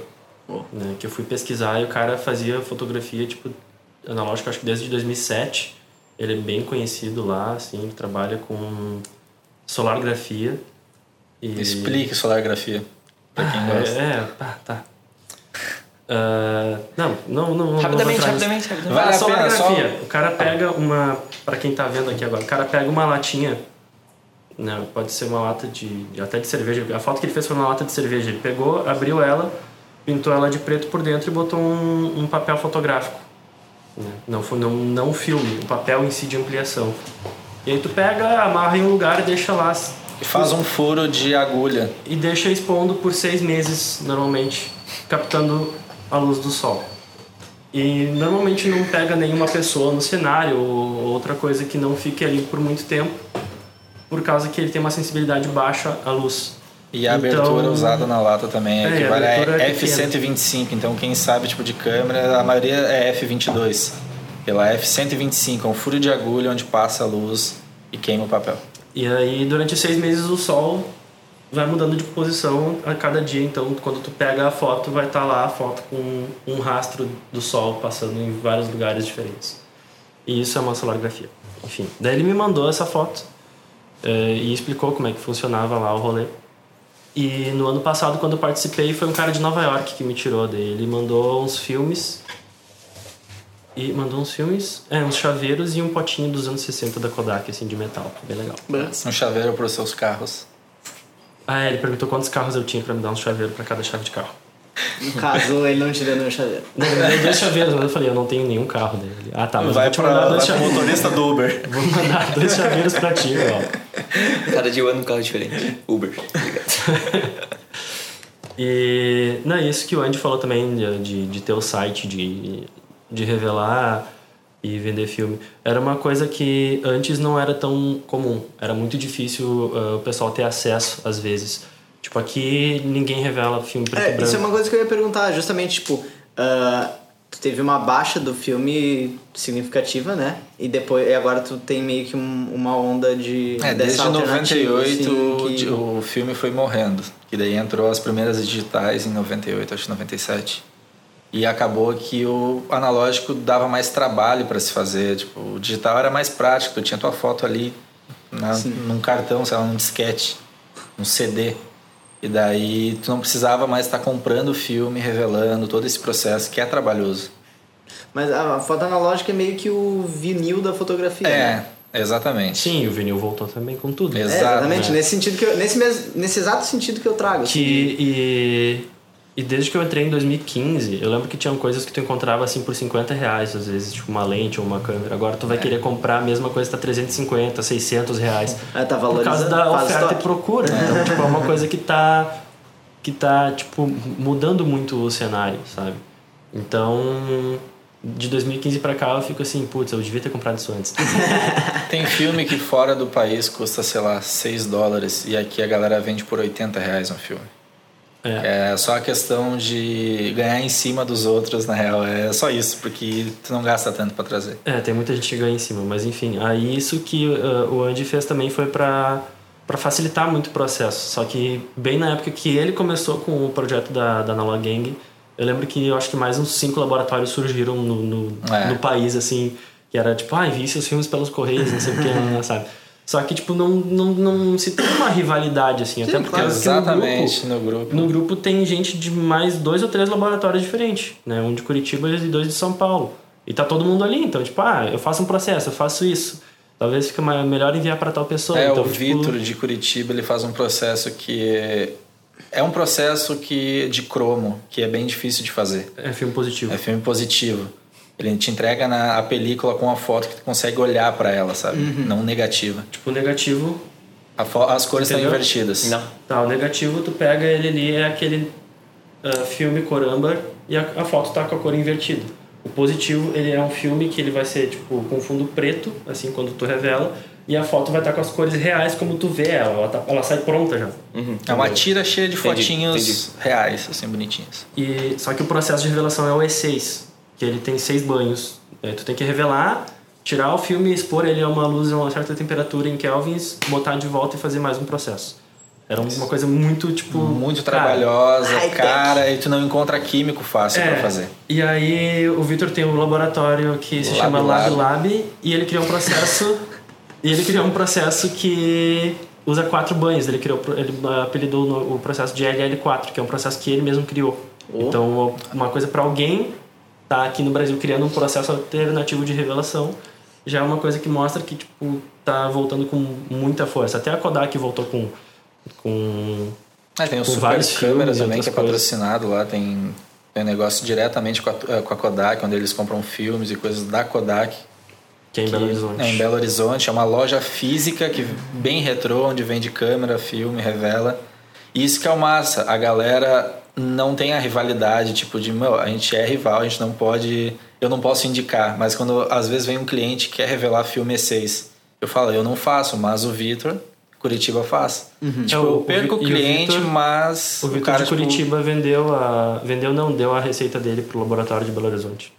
Né, que eu fui pesquisar e o cara fazia fotografia, tipo, analógica, acho que desde 2007. Ele é bem conhecido lá, assim, trabalha com solargrafia. E... Explique solargrafia. Pra quem É, gosta. é, tá, tá. Ah, não, não, não, não. Rapidamente, nisso. rapidamente, rapidamente. Vale Ah, a solargrafia. só- O cara pega uma. Pra quem tá vendo aqui agora, o cara pega uma latinha. Né, pode ser uma lata de, de- até de cerveja. A foto que ele fez foi uma lata de cerveja. Ele pegou, abriu ela, pintou ela de preto por dentro e botou um, um papel fotográfico. Né? Não, não, não filme, o papel em si de ampliação. E aí tu pega, amarra em um lugar e deixa lá. E faz um furo de agulha. E deixa expondo por seis meses, normalmente, captando a luz do sol. E normalmente não pega nenhuma pessoa no cenário ou outra coisa que não fique ali por muito tempo, por causa que ele tem uma sensibilidade baixa à luz. E a Então- abertura usada na lata também É, é, que a é F125. Então quem sabe tipo de câmera, a maioria é F22. Pela F125 é um furo de agulha onde passa a luz e queima o papel. E aí, durante seis meses, o sol vai mudando de posição a cada dia. Então, quando tu pega a foto, vai estar lá a foto com um rastro do sol passando em vários lugares diferentes. E isso é uma solargrafia. Enfim, daí ele me mandou essa foto eh, e explicou como é que funcionava lá o rolê. E no ano passado, quando eu participei, foi um cara de Nova York que me tirou daí. Ele mandou uns filmes. E mandou uns filmes, é, uns chaveiros e um potinho dos anos 60 da Kodak, assim, de metal. Bem legal. Um chaveiro para os seus carros. Ah, é, ele perguntou quantos carros eu tinha pra me dar um chaveiro pra cada chave de carro. No caso, ele não te deu nenhum chaveiro. Não, ele deu dois chaveiros, mas eu falei, eu não tenho nenhum carro dele. Ah, tá, mas eu vai vou te para mandar dois o chaveiros. motorista do Uber. Vou mandar dois chaveiros pra ti, ó. Cada dia eu ando um carro diferente. Uber. Obrigado. E não, isso que o Andy falou também de, de, de ter o site, de, de revelar e vender filme. Era uma coisa que antes não era tão comum. Era muito difícil ah, o pessoal ter acesso, às vezes. Tipo, aqui ninguém revela filme preto e É, branco. isso é uma coisa que eu ia perguntar, justamente, tipo, tu teve uma baixa do filme significativa, né? E depois, e agora tu tem meio que um- uma onda de É, dessa desde alternativa, 98 assim, que- o filme foi morrendo. Que daí entrou as primeiras digitais em 98, acho que 97. E acabou que o analógico dava mais trabalho para se fazer. Tipo, o digital era mais prático, tu tinha tua foto ali na, num cartão, sei lá, num disquete, num CD. E daí tu não precisava mais estar comprando o filme, revelando todo esse processo que é trabalhoso. Mas a foto analógica é meio que o vinil da fotografia. né? É, exatamente. Sim, o vinil voltou também com tudo. É, exatamente, né? nesse sentido que eu, nesse, mes, nesse exato sentido que eu trago. assim, Que, e, e desde que eu entrei em 2015, eu lembro que tinham coisas que tu encontrava assim por 50 reais, às vezes, tipo uma lente ou uma câmera. Agora tu vai querer comprar a mesma coisa que tá 350, 600 reais. Ah, tá Por causa valorizando, da oferta estoque. e procura. Então, tipo, é uma coisa que tá, que tá, tipo, mudando muito o cenário, sabe? Então, de 2015 pra cá eu fico assim, putz, eu devia ter comprado isso antes. Tem filme que fora do país custa, sei lá, 6 dólares e aqui a galera vende por 80 reais um filme. É. É só a questão de ganhar em cima dos outros, na real. É só isso, porque tu não gasta tanto pra trazer. É, tem muita gente que ganha em cima, mas enfim, aí isso que uh, o Andy fez também foi pra para facilitar muito o processo. Só que bem na época que ele começou com o projeto da, da Analog Gang, eu lembro que eu acho que mais uns cinco laboratórios surgiram no, no, É. no país, assim, que era tipo, ah, envie seus filmes pelos correios, não sei o que, sabe? Só que, tipo, não, não, não se tem uma rivalidade, assim, até porque, claro. porque no grupo- Exatamente, no grupo. no grupo tem gente de mais dois ou três laboratórios diferentes, né? Um de Curitiba e dois de São Paulo. E tá todo mundo ali, então, tipo, ah, eu faço um processo, eu faço isso. Talvez fique melhor enviar para tal pessoa. É, então, o tipo, Vitor de Curitiba, ele faz um processo que é um processo que de cromo, que é bem difícil de fazer. É filme positivo. É filme positivo. Ele te entrega na, a película com a foto que tu consegue olhar pra ela, sabe? Uhum. Não negativa. Tipo, o negativo. As cores estão invertidas. Não. Tá, o negativo tu pega ele ali, é aquele ah, filme cor âmbar e a, a foto tá com a cor invertida. O positivo, ele é um filme que ele vai ser, tipo, com fundo preto, assim, quando tu revela, e a foto vai estar com as cores reais como tu vê ela. Ela, tá- ela sai pronta já. É uma tira cheia de Entendi, fotinhos reais, assim, bonitinhos. E, só que o processo de revelação é o E6, que ele tem seis banhos. É, tu tem que revelar, tirar o filme, expor ele a uma luz a uma certa temperatura em kelvins, botar de volta e fazer mais um processo. Era uma coisa muito, tipo... Muito cara, trabalhosa, cara, e tu não encontra químico fácil é, pra fazer. E aí o Victor tem um laboratório que se Lab chama Lab Lab. Lab e ele criou um processo e ele criou um processo que usa quatro banhos. Ele criou ele apelidou o processo de LL4, que é um processo que ele mesmo criou. Oh. Então uma coisa para alguém tá aqui no Brasil criando um processo alternativo de revelação já é uma coisa que mostra que tipo tá voltando com muita força. Até a Kodak voltou com com Ah, tem o Super vários Câmera filmes e também, que é patrocinado lá. Tem, tem um negócio diretamente com a, eh, com a Kodak, onde eles compram filmes e coisas da Kodak. que é em Belo Horizonte. É em Belo Horizonte. É uma loja física, que bem retrô, onde vende câmera, filme, revela. E isso que é o massa. A galera não tem a rivalidade, tipo, de, meu, a gente é rival, a gente não pode... Eu não posso indicar, mas quando às vezes vem um cliente que quer revelar filme E6, eu falo, eu não faço, mas o Vitor, Curitiba faz. Tipo, É, eu perco o Vi- e o cliente, Vitor- mas O Vitor de tipo, Curitiba vendeu a. Vendeu não, deu a receita dele pro laboratório de Belo Horizonte.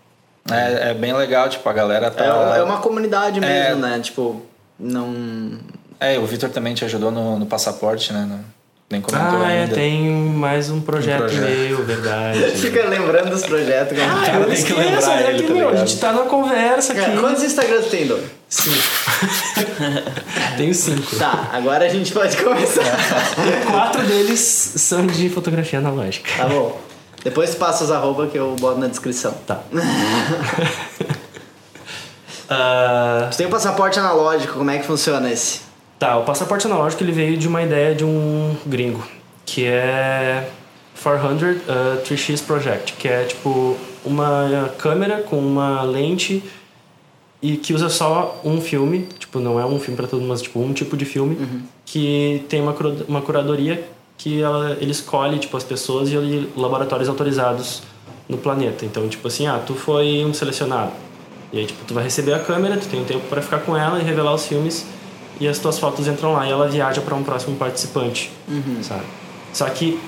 É, é bem legal, tipo, a galera tá... É, é uma comunidade mesmo, É. né? Tipo, não. É, o Vitor também te ajudou no, no passaporte, né? No- Nem comentou Ah, é, ainda. tem mais um projeto, projeto. meu, verdade. Fica lembrando dos projetos. como- Ah, Cara, eu tem que esqueço, lembrar é ele, que, tá meu, a gente tá numa conversa aqui. Cara, quantos Instagrams tem, Dom? Tenho cinco. Tá, agora a gente pode começar. Quatro deles são de fotografia analógica. Tá bom. Depois tu passa os arroba que eu boto na descrição. Tá. Ah, Tu tem o passaporte analógico, como é que funciona esse? Tá, o passaporte analógico ele veio de uma ideia de um gringo, que é 400 uh, 3x Project, que é tipo uma câmera com uma lente e que usa só um filme, tipo, não é um filme para todo mundo, mas tipo um tipo de filme, que tem uma, uma curadoria que ela, ele escolhe tipo as pessoas e ele, laboratórios autorizados no planeta. Então, tipo assim, ah, tu foi um selecionado. E aí, tipo, tu vai receber a câmera, tu tem um tempo para ficar com ela e revelar os filmes e as tuas fotos entram lá e ela viaja para um próximo participante, sabe? Só que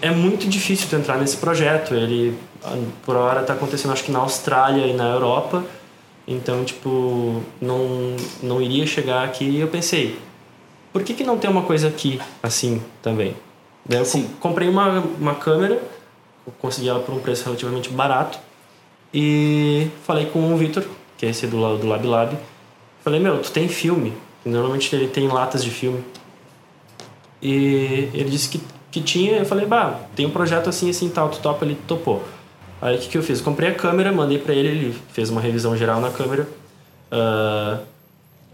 é muito difícil tu entrar nesse projeto. Ele, ah, por hora, tá acontecendo acho que na Austrália e na Europa. Então, tipo, não, não iria chegar aqui. E eu pensei, por que, que não tem uma coisa aqui assim também? Daí eu com- comprei uma, uma câmera consegui ela por um preço relativamente barato. E falei com o Vitor, que é esse do, do Lab Lab. Falei, meu, tu tem filme? Normalmente ele tem latas de filme. E ele disse que, que tinha. Eu falei, bah, tem um projeto assim, assim, tal, tu topa, ele topou. Aí o que, que eu fiz? Comprei a câmera, mandei pra ele, ele fez uma revisão geral na câmera, ah,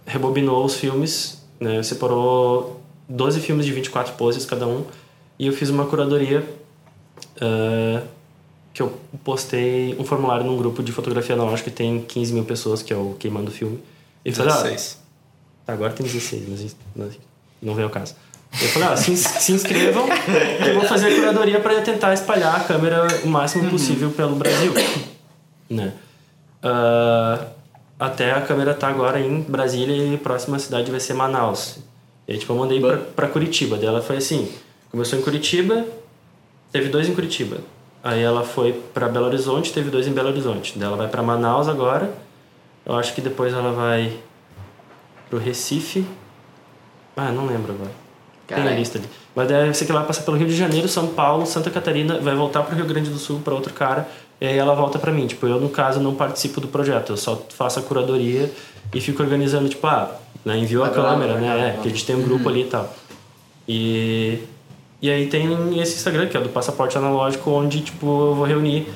rebobinou os filmes, né, separou 12 filmes de 24 poses cada um, e eu fiz uma curadoria ah, que eu postei um formulário num grupo de fotografia analógica que tem 15 mil pessoas, que é o Queimando Filme. E falei, ah, 16. Tá, agora tem 16, mas não- vem ao caso. Eu falei, ah, se, se inscrevam que eu vou fazer a curadoria para tentar espalhar a câmera o máximo possível pelo Brasil. Né? Ah, até a câmera tá agora em Brasília e a próxima cidade vai ser Manaus. E aí, tipo, eu mandei pra, pra Curitiba. Daí ela foi assim, começou em Curitiba, teve dois em Curitiba. Aí ela foi pra Belo Horizonte, teve dois em Belo Horizonte. Daí ela vai pra Manaus agora. Eu acho que depois ela vai pro Recife. Ah, não lembro agora. Tem a lista ali. Mas daí eu sei que ela vai passar pelo Rio de Janeiro, São Paulo, Santa Catarina, vai voltar pro Rio Grande do Sul para outro cara, e aí ela volta para mim. Tipo, eu no caso não participo do projeto, eu só faço a curadoria e fico organizando, tipo, ah, né, envio a câmera, né? É, que a gente tem um grupo ali e tal. E e aí tem esse Instagram que é o do passaporte analógico, onde tipo eu vou reunir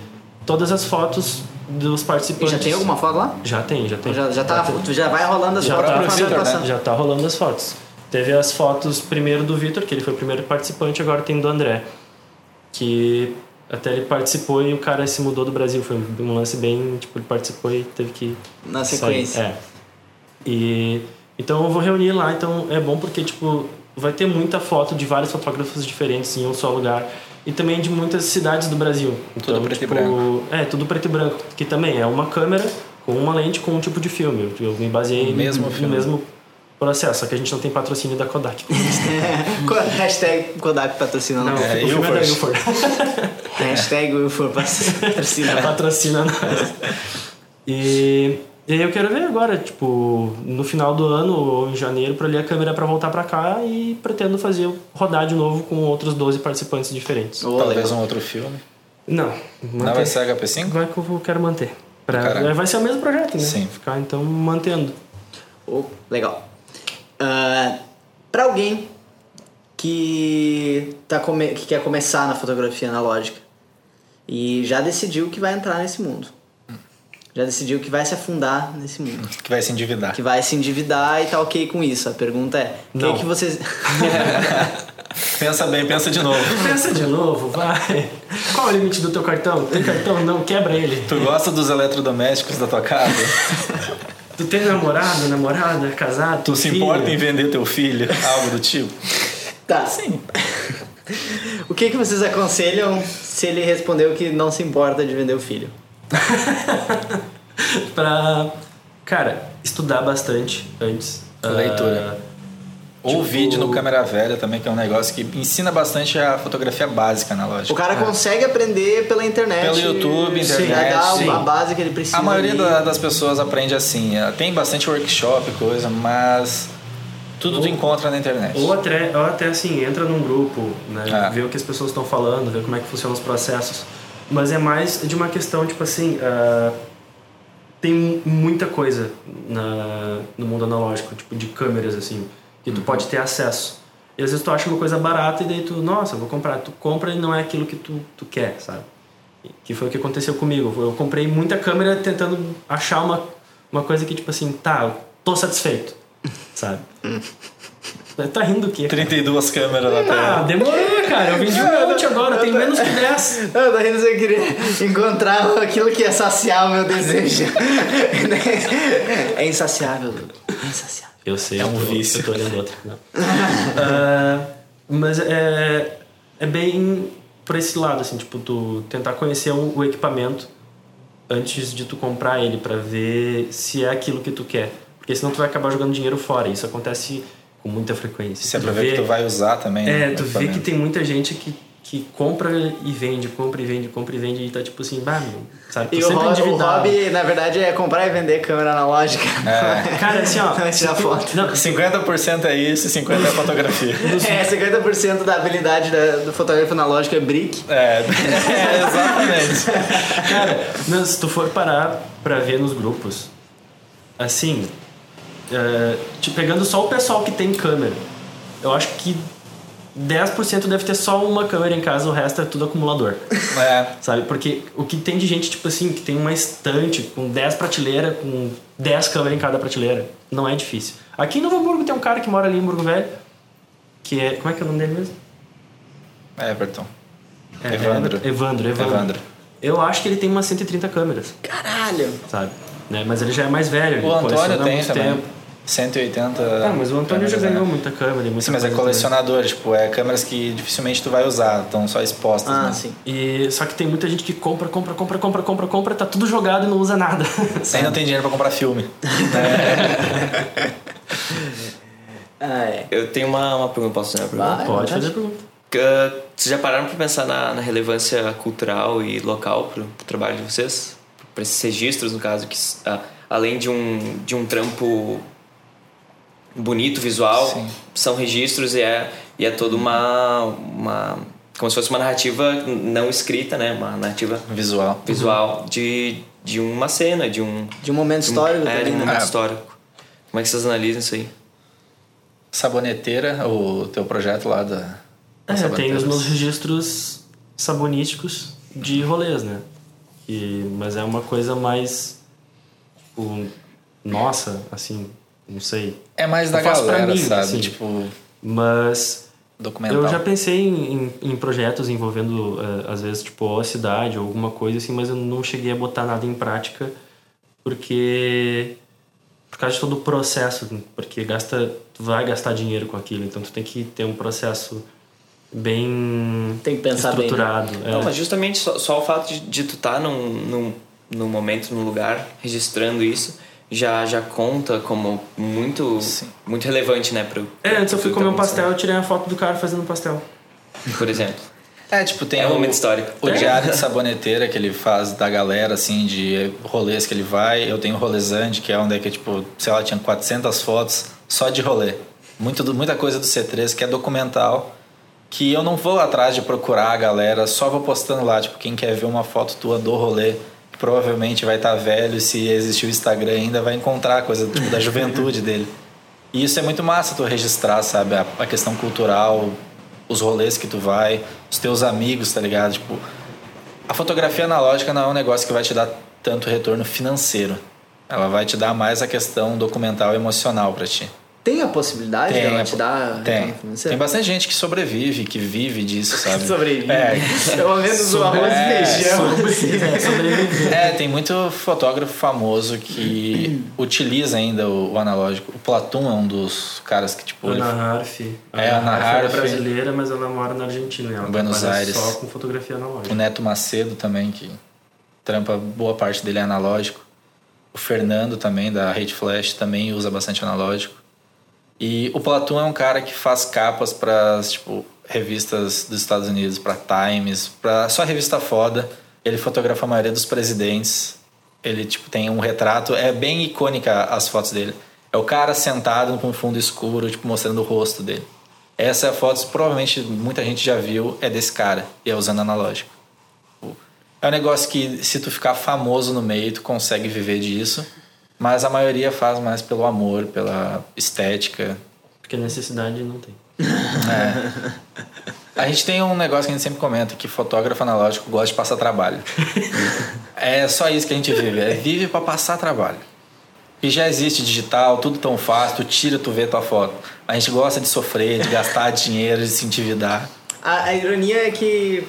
todas as fotos dos E participantes. já tem alguma foto lá? Já tem, já tem. Já, já, tá, tu já vai rolando as Já fotos tá, vai Vitor, né? já tá rolando as fotos. Teve as fotos primeiro do Vitor, que ele foi o primeiro participante, agora tem do André. Que até ele participou e o cara se mudou do Brasil. Foi um lance bem. Tipo, ele participou e teve que. Na sair. sequência. É. E. Então eu vou reunir lá, então é bom porque, tipo, vai ter muita foto de vários fotógrafos diferentes em um só lugar. E também de muitas cidades do Brasil. Então, preto e tipo, branco. É, tudo preto e branco. Que também é uma câmera com uma lente com um tipo de filme. Eu me baseei O mesmo no, filme. no mesmo processo, só que a gente não tem patrocínio da Kodak. Hashtag Kodak patrocina Não, nós. É, o filme é da Ilford. Ilford. Hashtag Wilford patrocina. patrocina nós. E, e aí eu quero ver agora, tipo, no final do ano ou em janeiro, pra ler a câmera pra voltar pra cá e pretendo fazer rodar de novo com outros 12 participantes diferentes. Ô, Talvez legal. um outro filme. Não, Não vai ser HP5? Vai que eu vou- quero manter. Pra, vai ser o mesmo projeto, né? Sim. Ficar então mantendo. Ô, legal. Ah, pra alguém que, tá come- que quer começar na fotografia analógica e já decidiu que vai entrar nesse mundo. Já decidiu que vai se afundar nesse mundo. Que vai se endividar. Que vai se endividar e tá ok com isso. A pergunta é: o que, que vocês. Pensa bem, pensa de novo. Pensa de novo, vai. Qual é o limite do teu cartão? Tem cartão? Não, quebra ele. Tu gosta dos eletrodomésticos da tua casa? Tu tem namorado, namorada, casado? Tu se filho? importa em vender teu filho? Algo do tipo? tá. Sim. o que, que vocês aconselham se ele respondeu que não se importa de vender o filho? pra, cara, estudar bastante antes. Leitura. Ah, Ou Tipo- vídeo no câmera velha também, que é um negócio que ensina bastante a fotografia básica analógica. O cara consegue aprender pela internet. Pelo YouTube, internet, sim. a base que ele precisa. A maioria ali. da- das pessoas aprende assim. eh, Tem bastante workshop, coisa, mas tudo tu encontra na internet. Ou até, ou até assim, entra num grupo, né? Ah. Vê o que as pessoas estão falando, vê como é que funcionam os processos. Mas é mais de uma questão, tipo assim, ah, tem muita coisa na, no mundo analógico, tipo de câmeras, assim, que tu pode ter acesso. E às vezes tu acha uma coisa barata e daí tu, nossa, vou comprar. Tu compra e não é aquilo que tu, tu quer, sabe? Que foi o que aconteceu comigo. Eu comprei muita câmera tentando achar uma, uma coisa que, tipo assim, tá, eu tô satisfeito, sabe? tá rindo o quê? 32 câmeras na Ah, tela. demorou, cara. Eu vendi um monte agora, tem menos que 10. Eu tô rindo eu queria encontrar aquilo que ia saciar o meu desejo. é insaciável, Dudu. É insaciável. Eu sei, É um vício. Eu tô olhando outra. Não. Ah, mas é, é bem por esse lado, assim, tipo, tu tentar conhecer o, o equipamento antes de tu comprar ele, pra ver se é aquilo que tu quer. Porque senão tu vai acabar jogando dinheiro fora. Isso acontece com muita frequência. Se Tu vê- que tu vai usar também. É, né, tu vê que tem muita gente que, que compra e vende, compra e vende, compra e vende e tá tipo assim, bah, meu, sabe? Tô E o, ho- o hobby, na verdade, é comprar e vender câmera analógica. É. Cara, assim, ó. Não é tirar foto. Não, 50% é isso e 50% é fotografia. É, 50% da habilidade da- do fotógrafo analógico é brick. É, é exatamente. Cara, não, se tu for parar pra ver nos grupos, assim, é, te pegando só o pessoal que tem câmera, eu acho que 10% deve ter só uma câmera em casa, o resto é tudo acumulador. É. Sabe? Porque o que tem de gente, tipo assim, que tem uma estante com 10 prateleiras, com 10 câmeras em cada prateleira, não é difícil. Aqui em Novo Hamburgo tem um cara que mora ali em Hamburgo Velho, que é. Como é que é o nome dele mesmo? Everton. É, Evandro. Evandro, Evandro. Evandro. Eu acho que ele tem umas 130 câmeras, Caralho! sabe? Né? Mas ele já é mais velho. ele O Antônio coleciona há tem muito também. tempo. 180. Ah, mas o Antônio já ganhou né? muita câmera. e Muita Sim, mas é colecionador, tipo, é câmeras que dificilmente tu vai usar, estão só expostas. Ah, né? sim. também. E, só que tem muita gente que compra, compra, compra, compra, compra, compra, tá tudo jogado e não usa nada. Sem não tem dinheiro pra comprar filme. Ah, é. Eu tenho uma, uma pergunta, posso fazer uma pergunta? Vai. Pode fazer pergunta. Ah, vocês já pararam para pensar na, na relevância cultural e local pro, pro trabalho de vocês? Para esses registros, no caso, que ah, além de um, de um trampo bonito, visual, Sim. são registros e é, e é toda uma, uma... como se fosse uma narrativa não escrita, né? Uma narrativa Visual. visual de, de uma cena, de um... De um momento histórico é, de um né? momento Ah. histórico. Como é que vocês analisam isso aí? Saboneteira, o teu projeto lá da. da É, tem os meus registros sabonísticos de rolês, né? Que, mas é uma coisa mais. Tipo, nossa, assim, não sei. É mais da galera, mim, sabe? assim. Tipo, Mas documental. eu já pensei em, em, em projetos envolvendo, eh, às vezes, tipo, a cidade ou alguma coisa assim, mas eu não cheguei a botar nada em prática porque. Por causa de todo o processo, porque gasta, tu vai gastar dinheiro com aquilo, então tu tem que ter um processo bem Tem que pensar bem, né? estruturado. é. Não, mas justamente só, só o fato de, de tu estar num, num, num momento, num lugar, registrando isso, já, já conta como muito, Sim. muito relevante, né? Pro, É, antes eu fui comer um tá pastel, eu tirei uma foto do cara fazendo um pastel. Por exemplo. É, tipo, tem É um o, momento histórico. o diário de saboneteira que ele faz da galera, assim, de rolês que ele vai. Eu tenho o Rolezante, que é onde é que, tipo, sei lá, tinha 400 fotos só de rolê. Muito, muita coisa do C3 que é documental, que eu não vou atrás de procurar a galera, só vou postando lá. Tipo, quem quer ver uma foto tua do rolê, provavelmente vai estar velho, se existir o Instagram ainda, vai encontrar coisa tipo, da juventude dele. E isso é muito massa tu registrar, sabe? A, a questão cultural, os rolês que tu vai, os teus amigos, tá ligado? Tipo, a fotografia analógica não é um negócio que vai te dar tanto retorno financeiro. Ela vai te dar mais a questão documental e emocional pra ti. Tem a possibilidade de ela é, te dar tem. retorno financeiro? Tem bastante gente que sobrevive, que vive disso, sabe? Sobrevive. É, Pelo menos o arroz É, e feijão. É, sobreviver. É, tem muito fotógrafo famoso que utiliza ainda o, o analógico. O Platum é um dos caras que, tipo, ele- Ana Harf. É, Ana Harf é brasileira, mas ela mora na Argentina. Ela Buenos Aires. só com fotografia analógica. o Neto Macedo também, que trampa boa parte dele é analógico. O Fernando também, da Hate Flash, também usa bastante analógico. E o Platum é um cara que faz capas para tipo, revistas dos Estados Unidos, para Times, para só revista foda. Ele fotografa a maioria dos presidentes. Ele tipo tem um retrato, é bem icônica as fotos dele. É o cara sentado com um fundo escuro, tipo mostrando o rosto dele. Essa é a foto, provavelmente muita gente já viu, é desse cara, e é usando analógico. É um negócio que se tu ficar famoso no meio, tu consegue viver disso. Mas a maioria faz mais pelo amor, pela estética. Porque necessidade não tem. A gente tem um negócio que a gente sempre comenta, que fotógrafo analógico gosta de passar trabalho. é só isso que a gente vive, é vive para passar trabalho. E já existe digital, tudo tão fácil, tu tira, tu vê tua foto. A gente gosta de sofrer, de gastar dinheiro, de se endividar. A, a ironia é que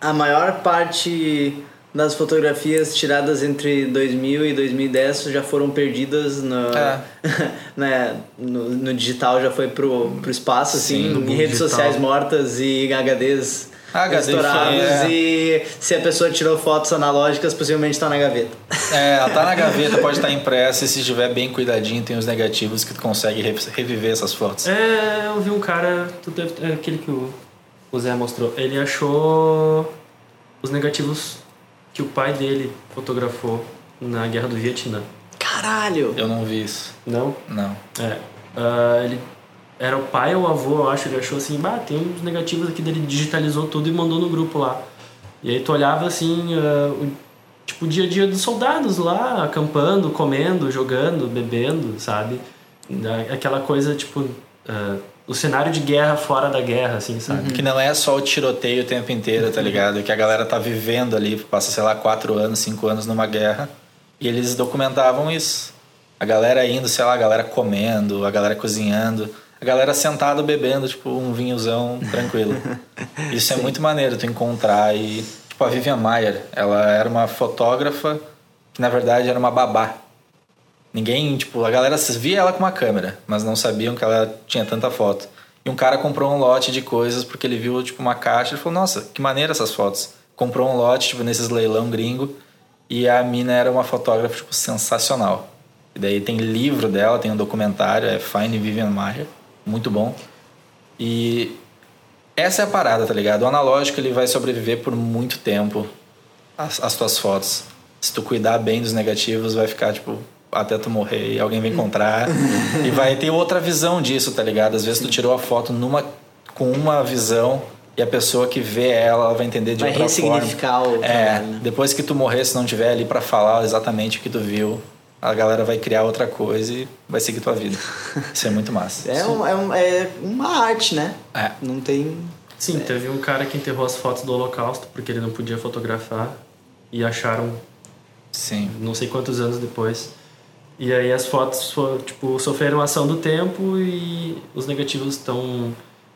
a maior parte das fotografias tiradas entre 2000 e 2010 já foram perdidas no, É. né, no, no digital, já foi pro, pro espaço, assim, no em mundo redes digital. sociais mortas e HDs HD estourados. é. E se a pessoa tirou fotos analógicas, possivelmente está na gaveta. É, ela tá na gaveta, pode estar impressa, e se estiver bem cuidadinho, tem os negativos que tu consegue re- reviver essas fotos. É, eu vi um cara, tu deve, é aquele que o o Zé mostrou. Ele achou os negativos que o pai dele fotografou na Guerra do Vietnã. Caralho! Eu não vi isso. Não? Não. É. Ah, ele era o pai ou o avô, eu acho. Ele achou assim: bah, tem uns negativos aqui dele, digitalizou tudo e mandou no grupo lá. E aí tu olhava assim, ah, o, tipo, o dia a dia dos soldados lá, acampando, comendo, jogando, bebendo, sabe? Aquela coisa, tipo, ah, o cenário de guerra fora da guerra, assim, sabe? Que não é só o tiroteio o tempo inteiro, tá ligado? Que a galera tá vivendo ali, passa, sei lá, quatro anos, cinco anos numa guerra. E eles documentavam isso. A galera indo, sei lá, a galera comendo, a galera cozinhando, a galera sentada bebendo, tipo, um vinhozão tranquilo. Isso é muito maneiro tu encontrar. E, tipo, a Vivian Maier, ela era uma fotógrafa que, na verdade, era uma babá. Ninguém, tipo, a galera via ela com uma câmera, mas não sabiam que ela tinha tanta foto. E um cara comprou um lote de coisas porque ele viu, tipo, uma caixa e falou: Nossa, que maneira essas fotos. Comprou um lote, tipo, nesses leilão gringo. E a mina era uma fotógrafa, tipo, sensacional. E daí tem livro dela, tem um documentário, é Fine Vivian Maier, muito bom. E essa é a parada, tá ligado? O analógico ele vai sobreviver por muito tempo as, as tuas fotos. Se tu cuidar bem dos negativos, vai ficar tipo até tu morrer e alguém vai encontrar e vai ter outra visão disso, tá ligado? Às vezes tu tirou a foto numa com uma visão e a pessoa que vê ela, ela vai entender de Vai outra forma. ressignificar o É, trabalho, né? depois que tu morrer, se não tiver ali pra falar exatamente o que tu viu, a galera vai criar outra coisa e vai seguir tua vida. Isso é muito massa. É, um- é um- é uma arte, né? É. Não tem. Sim, teve um cara que enterrou as fotos do Holocausto porque ele não podia fotografar e acharam Sim. não sei quantos anos depois. E aí as fotos fo- tipo, sofreram a ação do tempo e os negativos estão.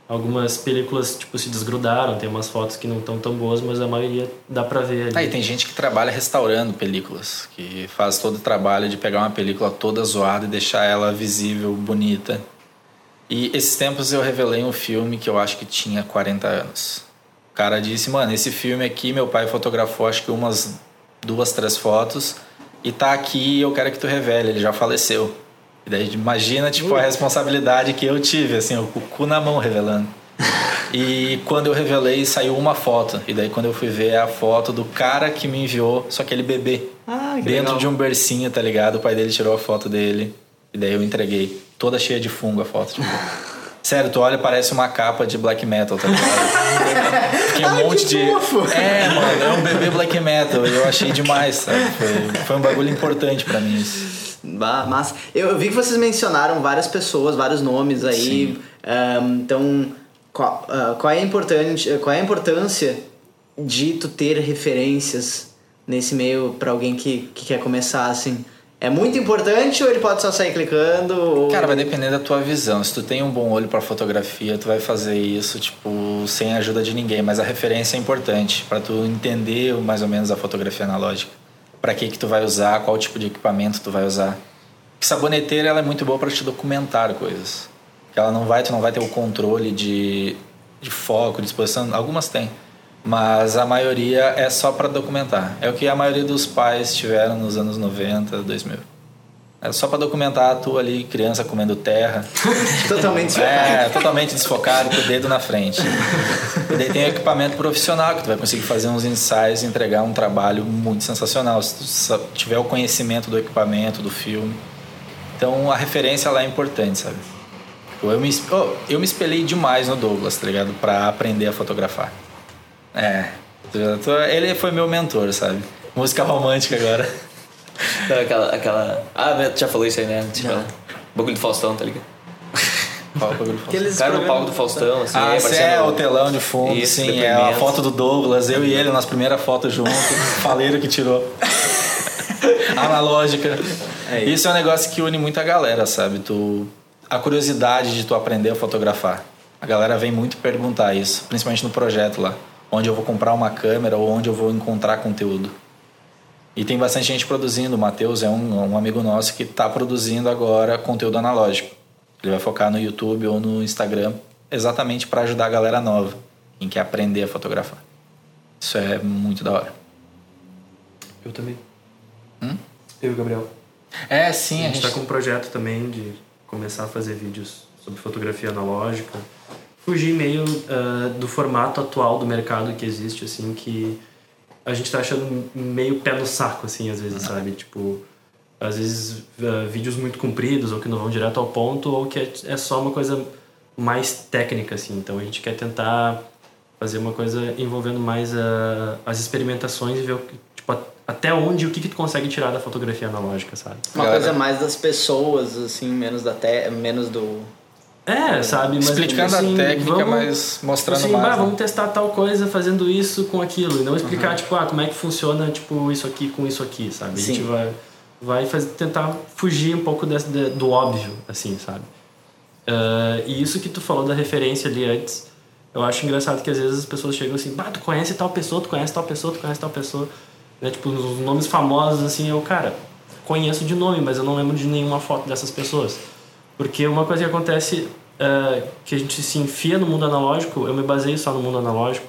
Algumas películas tipo, se desgrudaram, tem umas fotos que não estão tão boas, mas a maioria dá pra ver ali. Aí tem gente que trabalha restaurando películas, que faz todo o trabalho de pegar uma película toda zoada e deixar ela visível, bonita. E esses tempos eu revelei um filme que eu acho que tinha 40 anos. O cara disse, mano, esse filme aqui meu pai fotografou acho que umas duas, três fotos e tá aqui eu quero que tu revele, ele já faleceu. E daí imagina, tipo, a responsabilidade que eu tive, assim, o cu na mão revelando. E quando eu revelei, saiu uma foto. E daí quando eu fui ver é a foto do cara que me enviou, só que ele bebê. Ah, que Dentro legal. de um bercinho, tá ligado? O pai dele tirou a foto dele. E daí eu entreguei. Toda cheia de fungo a foto. Tipo. Sério, tu olha parece uma capa de black metal, tá ligado? Fiquei um monte de. É, mano, é um bebê black metal. E eu achei demais, sabe? Foi, foi um bagulho importante pra mim isso. Bah, Mas eu, eu vi que vocês mencionaram várias pessoas, vários nomes aí. Ahn, então, qual, ah, qual, é a importante, qual é a importância de tu ter referências nesse meio pra alguém que, que quer começar assim? É muito importante ou ele pode só sair clicando? Ou... Cara, vai depender da tua visão. Se tu tem um bom olho pra fotografia, tu vai fazer isso, tipo, sem a ajuda de ninguém. Mas a referência é importante pra tu entender mais ou menos a fotografia analógica. Pra que que tu vai usar, qual tipo de equipamento tu vai usar. Porque saboneteira, ela é muito boa pra te documentar coisas. Ela não vai, tu não vai ter o controle de, de foco, de exposição. Algumas tem. Mas a maioria é só pra documentar. É o que a maioria dos pais tiveram nos anos 90, 2000. É só pra documentar a tua ali, criança comendo terra. Totalmente É, totalmente desfocado, com o dedo na frente. E daí tem equipamento profissional, que tu vai conseguir fazer uns ensaios e entregar um trabalho muito sensacional. Se tu tiver o conhecimento do equipamento, do filme. Então a referência lá é importante, sabe? Tipo, Eu me, eu me espelhei demais no Douglas, tá ligado? Pra aprender a fotografar. É. Ele foi meu mentor, sabe? Música romântica agora. Não, aquela, aquela. Ah, tu já falou isso aí, né? Tipo, bagulho do Faustão, tá ligado? Qual o bagulho? Aqueles O cara no palco do Faustão, assim, Ah, aí é o telão de fundo, Isso, sim, é a foto do Douglas, eu e ele, nossa primeira foto junto, faleiro que tirou. Analógica. É isso é um negócio que une muita galera, sabe? Tu, a curiosidade de tu aprender a fotografar. A galera vem muito perguntar isso, principalmente no projeto lá, onde eu vou comprar uma câmera ou onde eu vou encontrar conteúdo. E tem bastante gente produzindo. O Matheus é um, um amigo nosso que está produzindo agora conteúdo analógico. Ele vai focar no YouTube ou no Instagram exatamente para ajudar a galera nova em quer aprender a fotografar. Isso é muito da hora. Eu também. Hum? Eu e o Gabriel. É, sim, a gente está com um projeto também de começar a fazer vídeos sobre fotografia analógica, fugir meio ah, do formato atual do mercado que existe, assim, que a gente tá achando meio pé no saco, assim, às vezes, sabe? Tipo, às vezes ah, vídeos muito compridos ou que não vão direto ao ponto ou que é, é só uma coisa mais técnica, assim. Então a gente quer tentar fazer uma coisa envolvendo mais ah, as experimentações e ver o que- tipo, a- até onde o que, que tu consegue tirar da fotografia analógica, sabe? Uma Cara. coisa mais das pessoas, assim, menos da te... menos do. É, sabe? Mas, Explicando assim, a técnica, vamos- mas mostrando assim, mais. bah, né? vamos testar tal coisa fazendo isso com aquilo. E não explicar, tipo, ah, como é que funciona, tipo, isso aqui com isso aqui, sabe? A gente Sim. vai, vai fazer, tentar fugir um pouco desse, de- do óbvio, assim, sabe? Ah, e isso que tu falou da referência ali antes, eu acho engraçado que às vezes as pessoas chegam assim, bah, tu conhece tal pessoa, tu conhece tal pessoa, tu conhece tal pessoa. Né? Tipo, os nomes famosos, assim, eu, cara, conheço de nome, mas eu não lembro de nenhuma foto dessas pessoas. Porque uma coisa que acontece é, que a gente se enfia no mundo analógico, eu me baseio só no mundo analógico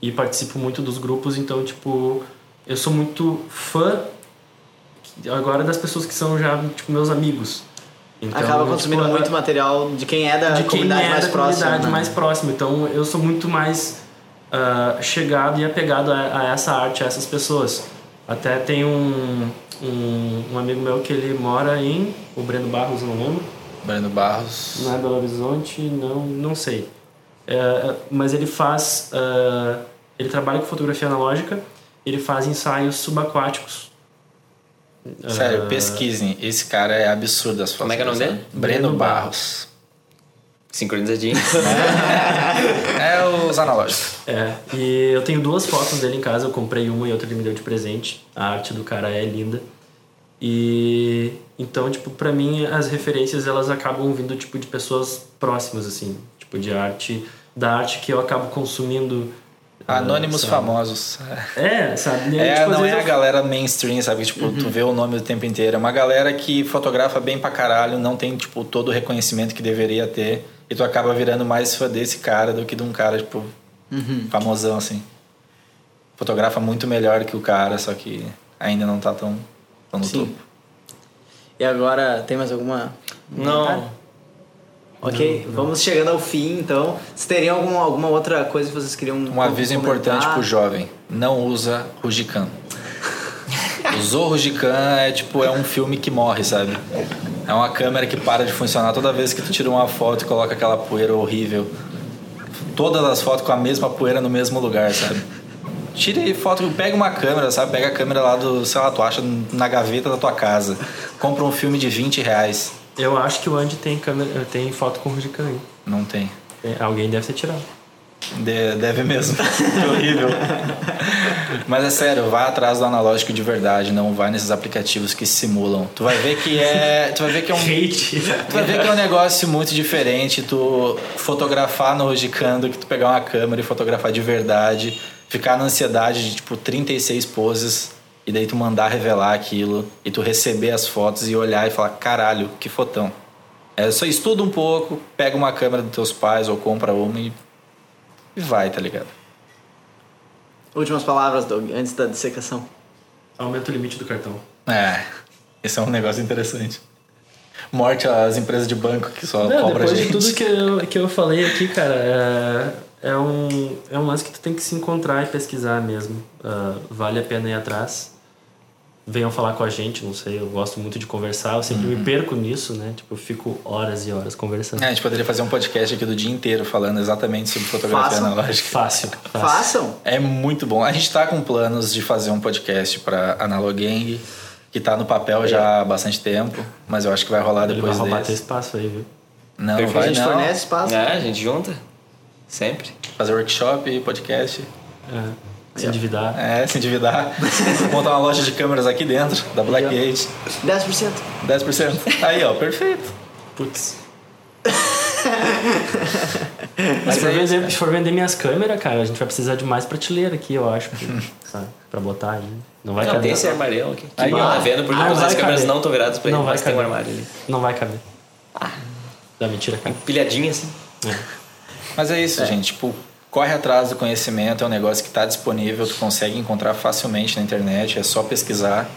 e participo muito dos grupos, então, tipo, eu sou muito fã agora das pessoas que são já, tipo, meus amigos. Então, Acaba tipo, consumindo a- muito material de quem é da de quem comunidade é mais da próxima. comunidade né? mais próxima. Então eu sou muito mais ah, chegado e apegado a, a essa arte, a essas pessoas. Até tem um, um, um amigo meu que ele mora em. O Breno Barros, não lembro. Breno Barros. Não é Belo Horizonte, não, não sei. É, mas ele faz. ah, ele trabalha com fotografia analógica, ele faz ensaios subaquáticos. Sério, Ah, pesquisem. Esse cara é absurdo as fotos. Como é que é o nome dele? Breno Breno Barros. Sincronizadinho. É os analógicos. É, e eu tenho duas fotos dele em casa, eu comprei uma e outra ele me deu de presente. A arte do cara é linda. E então, tipo, pra mim as referências elas acabam vindo tipo de pessoas próximas assim, tipo de arte, da arte que eu acabo consumindo. ah, Anônimos sabe? famosos. É, sabe? Aí, É, tipo, não é a eu- galera mainstream, sabe? Tipo, tu vê o nome o tempo inteiro. É uma galera que fotografa bem pra caralho, não tem, tipo, todo o reconhecimento que deveria ter. E tu acaba virando mais fã desse cara do que de um cara, tipo, famosão, assim. Fotografa muito melhor que o cara, só que ainda não tá tão, tão no Sim. topo. E agora, tem mais alguma. Não. Ok, vamos chegando ao fim, então. Vocês teriam alguma, alguma outra coisa que vocês queriam Um aviso comentar? importante pro jovem: não usa Rujican. Usou Rujican é tipo, é um filme que morre, sabe? É uma câmera que para de funcionar toda vez que tu tira uma foto e coloca aquela poeira horrível. Todas as fotos com a mesma poeira no mesmo lugar, sabe? Tire foto, pega uma câmera, sabe? Pega a câmera lá do, sei lá, tu acha na gaveta da tua casa. Compra um filme de 20 reais. Eu acho que o Andy tem câmera, tem foto com o aí. Não tem. É, Alguém deve ter tirado. De- deve mesmo. Que horrível. Mas é sério, vai atrás do analógico de verdade, não vai nesses aplicativos que simulam. Tu vai ver que é. Tu vai ver que é um. Hate. Tu vai ver que é um negócio muito diferente tu fotografar no Rogicando que tu pegar uma câmera e fotografar de verdade, ficar na ansiedade de tipo 36 poses e daí tu mandar revelar aquilo e tu receber as fotos e olhar e falar, caralho, que fotão. É só estuda um pouco, pega uma câmera dos teus pais ou compra uma e, e vai, tá ligado? Últimas palavras, Doug, antes da dissecação. Aumenta o limite do cartão. É, esse é um negócio interessante. Morte às empresas de banco que só Não, cobra depois gente. de tudo que eu, que eu falei aqui, cara, é, é, um, é um lance que tu tem que se encontrar e pesquisar mesmo. Ah, vale a pena ir atrás. Venham falar com a gente, não sei, eu gosto muito de conversar, eu sempre Uhum. me perco nisso, né? Tipo, eu fico horas e horas conversando. É, a gente poderia fazer um podcast aqui do dia inteiro falando exatamente sobre fotografia Façam. analógica. Fácil, fácil. Façam! É muito bom. A gente tá com planos de fazer um podcast para Analogang, que tá no papel já há bastante tempo, mas eu acho que vai rolar Ele vai depois roubar teu desse. espaço aí, viu? Não, Perfeito. a vai gente não. fornece espaço. É, a gente junta. Sempre. Fazer workshop, podcast. É, se endividar. É, se endividar. Montar uma loja de câmeras aqui dentro, da Blackgate. 10%. 10%. Aí, ó, perfeito. Putz. Mas se, for é isso, vender, se for vender minhas câmeras, cara, a gente vai precisar de mais prateleira aqui, eu acho. sabe? Pra botar aí. Não vai não, caber. tem esse armário aqui. Aí, Aí, ó. tá vendo? Porque Ah, não as vai câmeras caber. não estão viradas pra Não ele, vai mas tem um caber. armário ali. Não vai caber. Dá mentira, cara. Pilhadinha assim. É. Mas é isso, gente. Tipo, corre atrás do conhecimento, é um negócio que está disponível, tu consegue encontrar facilmente na internet, é só pesquisar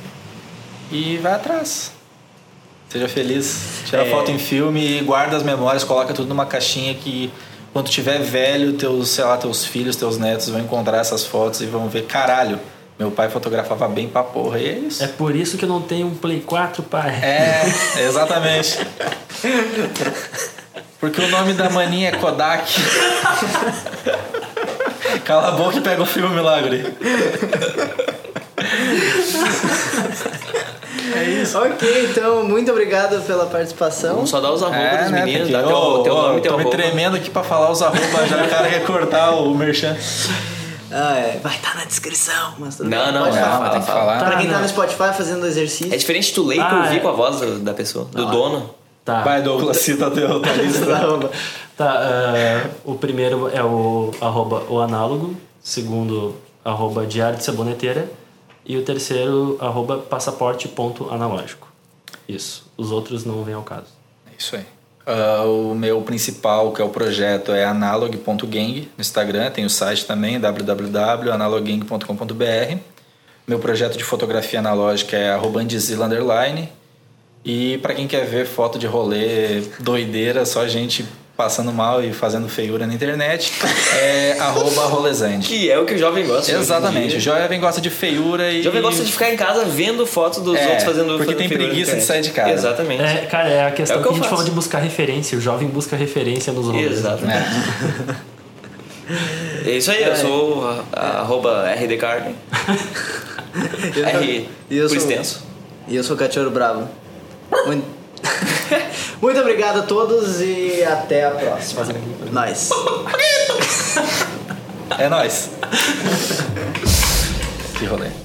e vai atrás. Seja feliz. Tira É. foto em filme guarda as memórias, coloca tudo numa caixinha que quando tiver velho, teus, sei lá, teus filhos, teus netos vão encontrar essas fotos e vão ver, caralho, meu pai fotografava bem pra porra. E é isso. É por isso que eu não tenho um Play 4, pai. É, exatamente. Porque o nome da maninha é Kodak. Cala a boca e pega o filme guri. É isso. Ok, então, muito obrigado pela participação. Vamos só dar os arroba dos meninos, porque, dá teu, ô, teu ô, nome teu Tô me arroba. tremendo aqui pra falar os arroba, já o cara quer cortar o merchan. Ah, é. Vai estar na descrição, mas tudo Não, bem. não, Pode não, falar. Tem que falar. Pra quem tá no Spotify fazendo exercício. É diferente tu ler e tu Ah, ouvir é. com a voz da pessoa, do dono. Tá. Vai, Douglas, cita teu tua lista. Tá, eh, o primeiro é o arroba o análogo, segundo arroba diário de saboneteira e o terceiro arroba passaporte.analógico. Isso. Os outros não vêm ao caso. É isso aí. Ah, o meu principal, que é o projeto, é analog.gang no Instagram. Tem o site também, www.analoggang.com.br. Meu projeto de fotografia analógica é arroba underline. E para quem quer ver foto de rolê doideira, só gente passando mal e fazendo feiura na internet, é arroba rolezande. Que é o que o jovem gosta. em Exatamente. O jovem gosta de feiura e... O jovem gosta de ficar em casa vendo fotos dos É, outros fazendo porque fazendo tem preguiça de sair de casa. Exatamente. É, cara, é a questão É o que, que a gente faço. falou de buscar referência. O jovem busca referência nos rolês. Exatamente. É. É isso aí, eu sou a, a, arroba RDCarden. R E eu por sou- extenso. E eu sou o Cachorro Bravo. Muito... muito obrigado a todos e até a próxima. Nós. É nóis. que rolê.